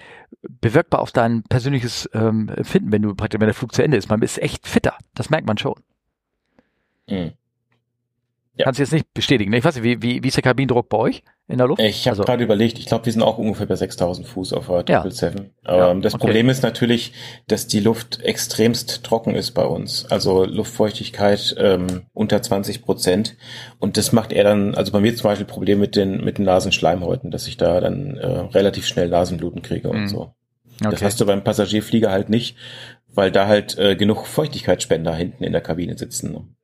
bewirkbar auf dein persönliches ähm, Empfinden, wenn du praktisch, wenn der Flug zu Ende ist. Man ist echt fitter. Das merkt man schon. Mhm. Ja. Kannst du jetzt nicht bestätigen. ne? Ich weiß nicht, wie, wie, wie ist der Kabinendruck bei euch in der Luft? Ich habe Also- gerade überlegt, ich glaube, wir sind auch ungefähr bei 6000 Fuß auf der Ja. 777. Ja, Ähm, das okay. Problem ist natürlich, dass die Luft extremst trocken ist bei uns. Also Luftfeuchtigkeit ähm, unter 20 Prozent. Und das macht eher dann, also bei mir zum Beispiel Problem mit den, mit den Nasenschleimhäuten, dass ich da dann äh, relativ schnell Nasenbluten kriege und Mhm. so. Das Okay. hast du beim Passagierflieger halt nicht, weil da halt äh, genug Feuchtigkeitsspender hinten in der Kabine sitzen.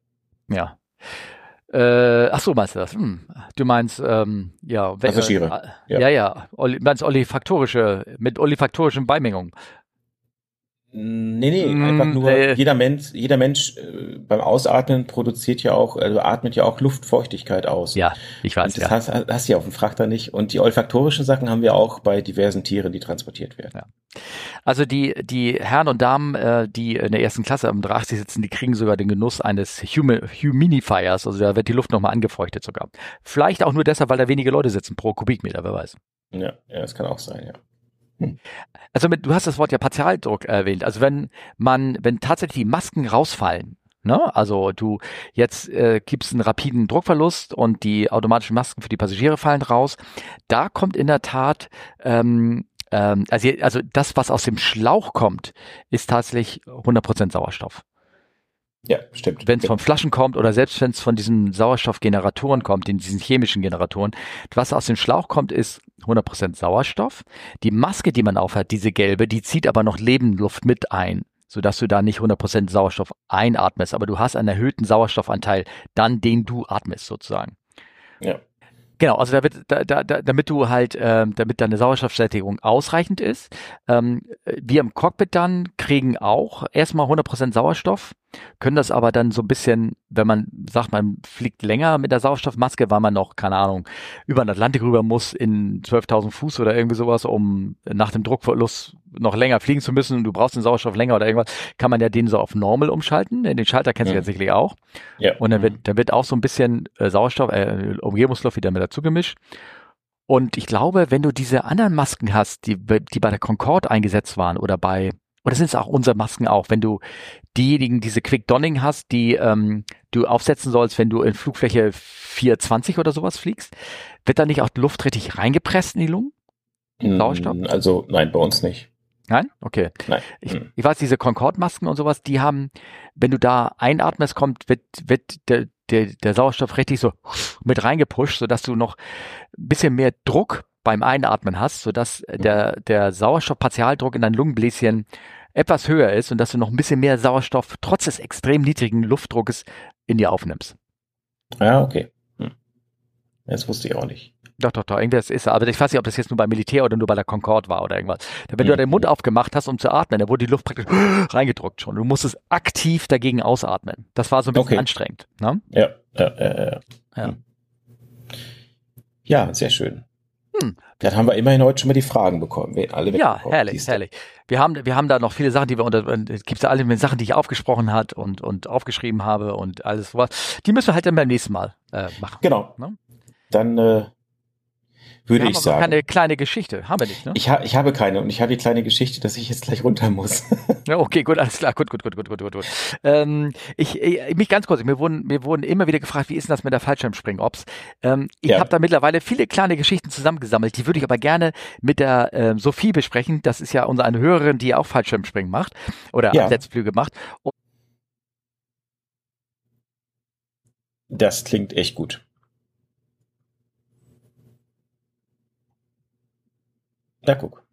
Ja. Äh, ach so, meinst du das? Hm. Du meinst, ähm, ja. Passagiere, Äh, ja. ja, ja. Olli, meinst olifaktorische, mit olifaktorischen Beimengungen. Nee, nee, Mm, einfach nur nee. jeder Mensch, jeder Mensch äh, beim Ausatmen produziert ja auch, also atmet ja auch Luftfeuchtigkeit aus. Ja, ich weiß, Und das ja. hast, hast du ja auf dem Frachter nicht. Und die olfaktorischen Sachen haben wir auch bei diversen Tieren, die transportiert werden. Also die, die Herren und Damen, äh, die in der ersten Klasse am 380 sitzen, die kriegen sogar den Genuss eines Humi Humidifiers. Also da wird die Luft nochmal angefeuchtet sogar. Vielleicht auch nur deshalb, weil da wenige Leute sitzen pro Kubikmeter, wer weiß. Ja, ja, das kann auch sein, ja. Also mit, du hast das Wort ja Partialdruck erwähnt. Also wenn man, wenn tatsächlich die Masken rausfallen, ne? Also du jetzt äh, gibst einen rapiden Druckverlust und die automatischen Masken für die Passagiere fallen raus, da kommt in der Tat ähm, ähm, also, also das, was aus dem Schlauch kommt, ist tatsächlich 100% Sauerstoff. Ja, stimmt. Wenn es von Flaschen kommt oder selbst wenn es von diesen Sauerstoffgeneratoren kommt, in diesen chemischen Generatoren, was aus dem Schlauch kommt, ist 100% Sauerstoff. Die Maske, die man aufhat, diese gelbe, die zieht aber noch Lebensluft mit ein, sodass du da nicht 100% Sauerstoff einatmest, aber du hast einen erhöhten Sauerstoffanteil, dann den du atmest sozusagen. Ja. Genau, also da wird, da, da, da, damit du halt, ähm, damit deine Sauerstoffsättigung ausreichend ist. Ähm, wir im Cockpit dann kriegen auch erstmal 100% Sauerstoff können das aber dann so ein bisschen, wenn man sagt, man fliegt länger mit der Sauerstoffmaske, weil man noch, keine Ahnung, über den Atlantik rüber muss in 12.000 Fuß oder irgendwie sowas, um nach dem Druckverlust noch länger fliegen zu müssen und du brauchst den Sauerstoff länger oder irgendwas, kann man ja den so auf Normal umschalten. Den Schalter kennst du ja sicherlich auch. Ja. Und dann wird, dann wird auch so ein bisschen äh, Sauerstoff, äh, Umgebungsluft wieder mit dazu gemischt. Und ich glaube, wenn du diese anderen Masken hast, die, die bei der Concorde eingesetzt waren oder bei, oder sind es auch unsere Masken auch, wenn du diejenigen, diese Quick Donning hast, die ähm, du aufsetzen sollst, wenn du in Flugfläche 420 oder sowas fliegst, wird da nicht auch Luft richtig reingepresst in die Lungen? Sauerstoff? Also nein, bei uns nicht. Nein? Okay. Nein. Ich, hm. ich weiß, diese Concorde-Masken und sowas, die haben, wenn du da einatmest, kommt, wird, wird der, der, der Sauerstoff richtig so mit reingepusht, sodass du noch ein bisschen mehr Druck beim Einatmen hast, sodass mhm. der, der Sauerstoffpartialdruck in deinen Lungenbläschen etwas höher ist und dass du noch ein bisschen mehr Sauerstoff trotz des extrem niedrigen Luftdruckes in dir aufnimmst. Ja, okay. Hm. Das wusste ich auch nicht. Doch, doch, doch, irgendwas ist, aber ich weiß nicht, ob das jetzt nur beim Militär oder nur bei der Concorde war oder irgendwas. Wenn mhm. du den Mund aufgemacht hast, um zu atmen, dann wurde die Luft praktisch reingedrückt schon. Du musstest aktiv dagegen ausatmen. Das war so ein bisschen okay. anstrengend. Ne? Ja, ja, ja, ja. Ja, ja sehr schön. Hm. Dann haben wir immerhin heute schon mal die Fragen bekommen. Wir alle ja, herrlich, herrlich. Wir haben, wir haben da noch viele Sachen, die wir unter, es gibt ja alle Sachen, die ich aufgesprochen hat und, und aufgeschrieben habe und alles sowas. Die müssen wir halt dann beim nächsten Mal äh, machen. Genau. Ne? Dann äh, würde ich sagen. keine kleine Geschichte, haben wir nicht, ne? Ich, ha ich habe keine und ich habe die kleine Geschichte, dass ich jetzt gleich runter muss. ja, okay, gut, alles klar, gut, gut, gut, gut, gut, gut. gut. Ähm, ich, ich, mich ganz kurz, mir wurden, mir wurden immer wieder gefragt, wie ist denn das mit der Fallschirmspring-Ops? Ähm, ich ja. habe da mittlerweile viele kleine Geschichten zusammengesammelt, die würde ich aber gerne mit der ähm, Sophie besprechen. Das ist ja unsere eine Hörerin, die auch Fallschirmspringen macht oder ja. Absetzflüge macht. Und das klingt echt gut. Na guck.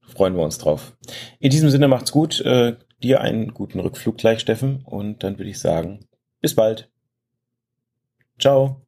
Freuen wir uns drauf. In diesem Sinne macht's gut. Äh, dir einen guten Rückflug gleich, Steffen. Und dann würde ich sagen, bis bald. Ciao.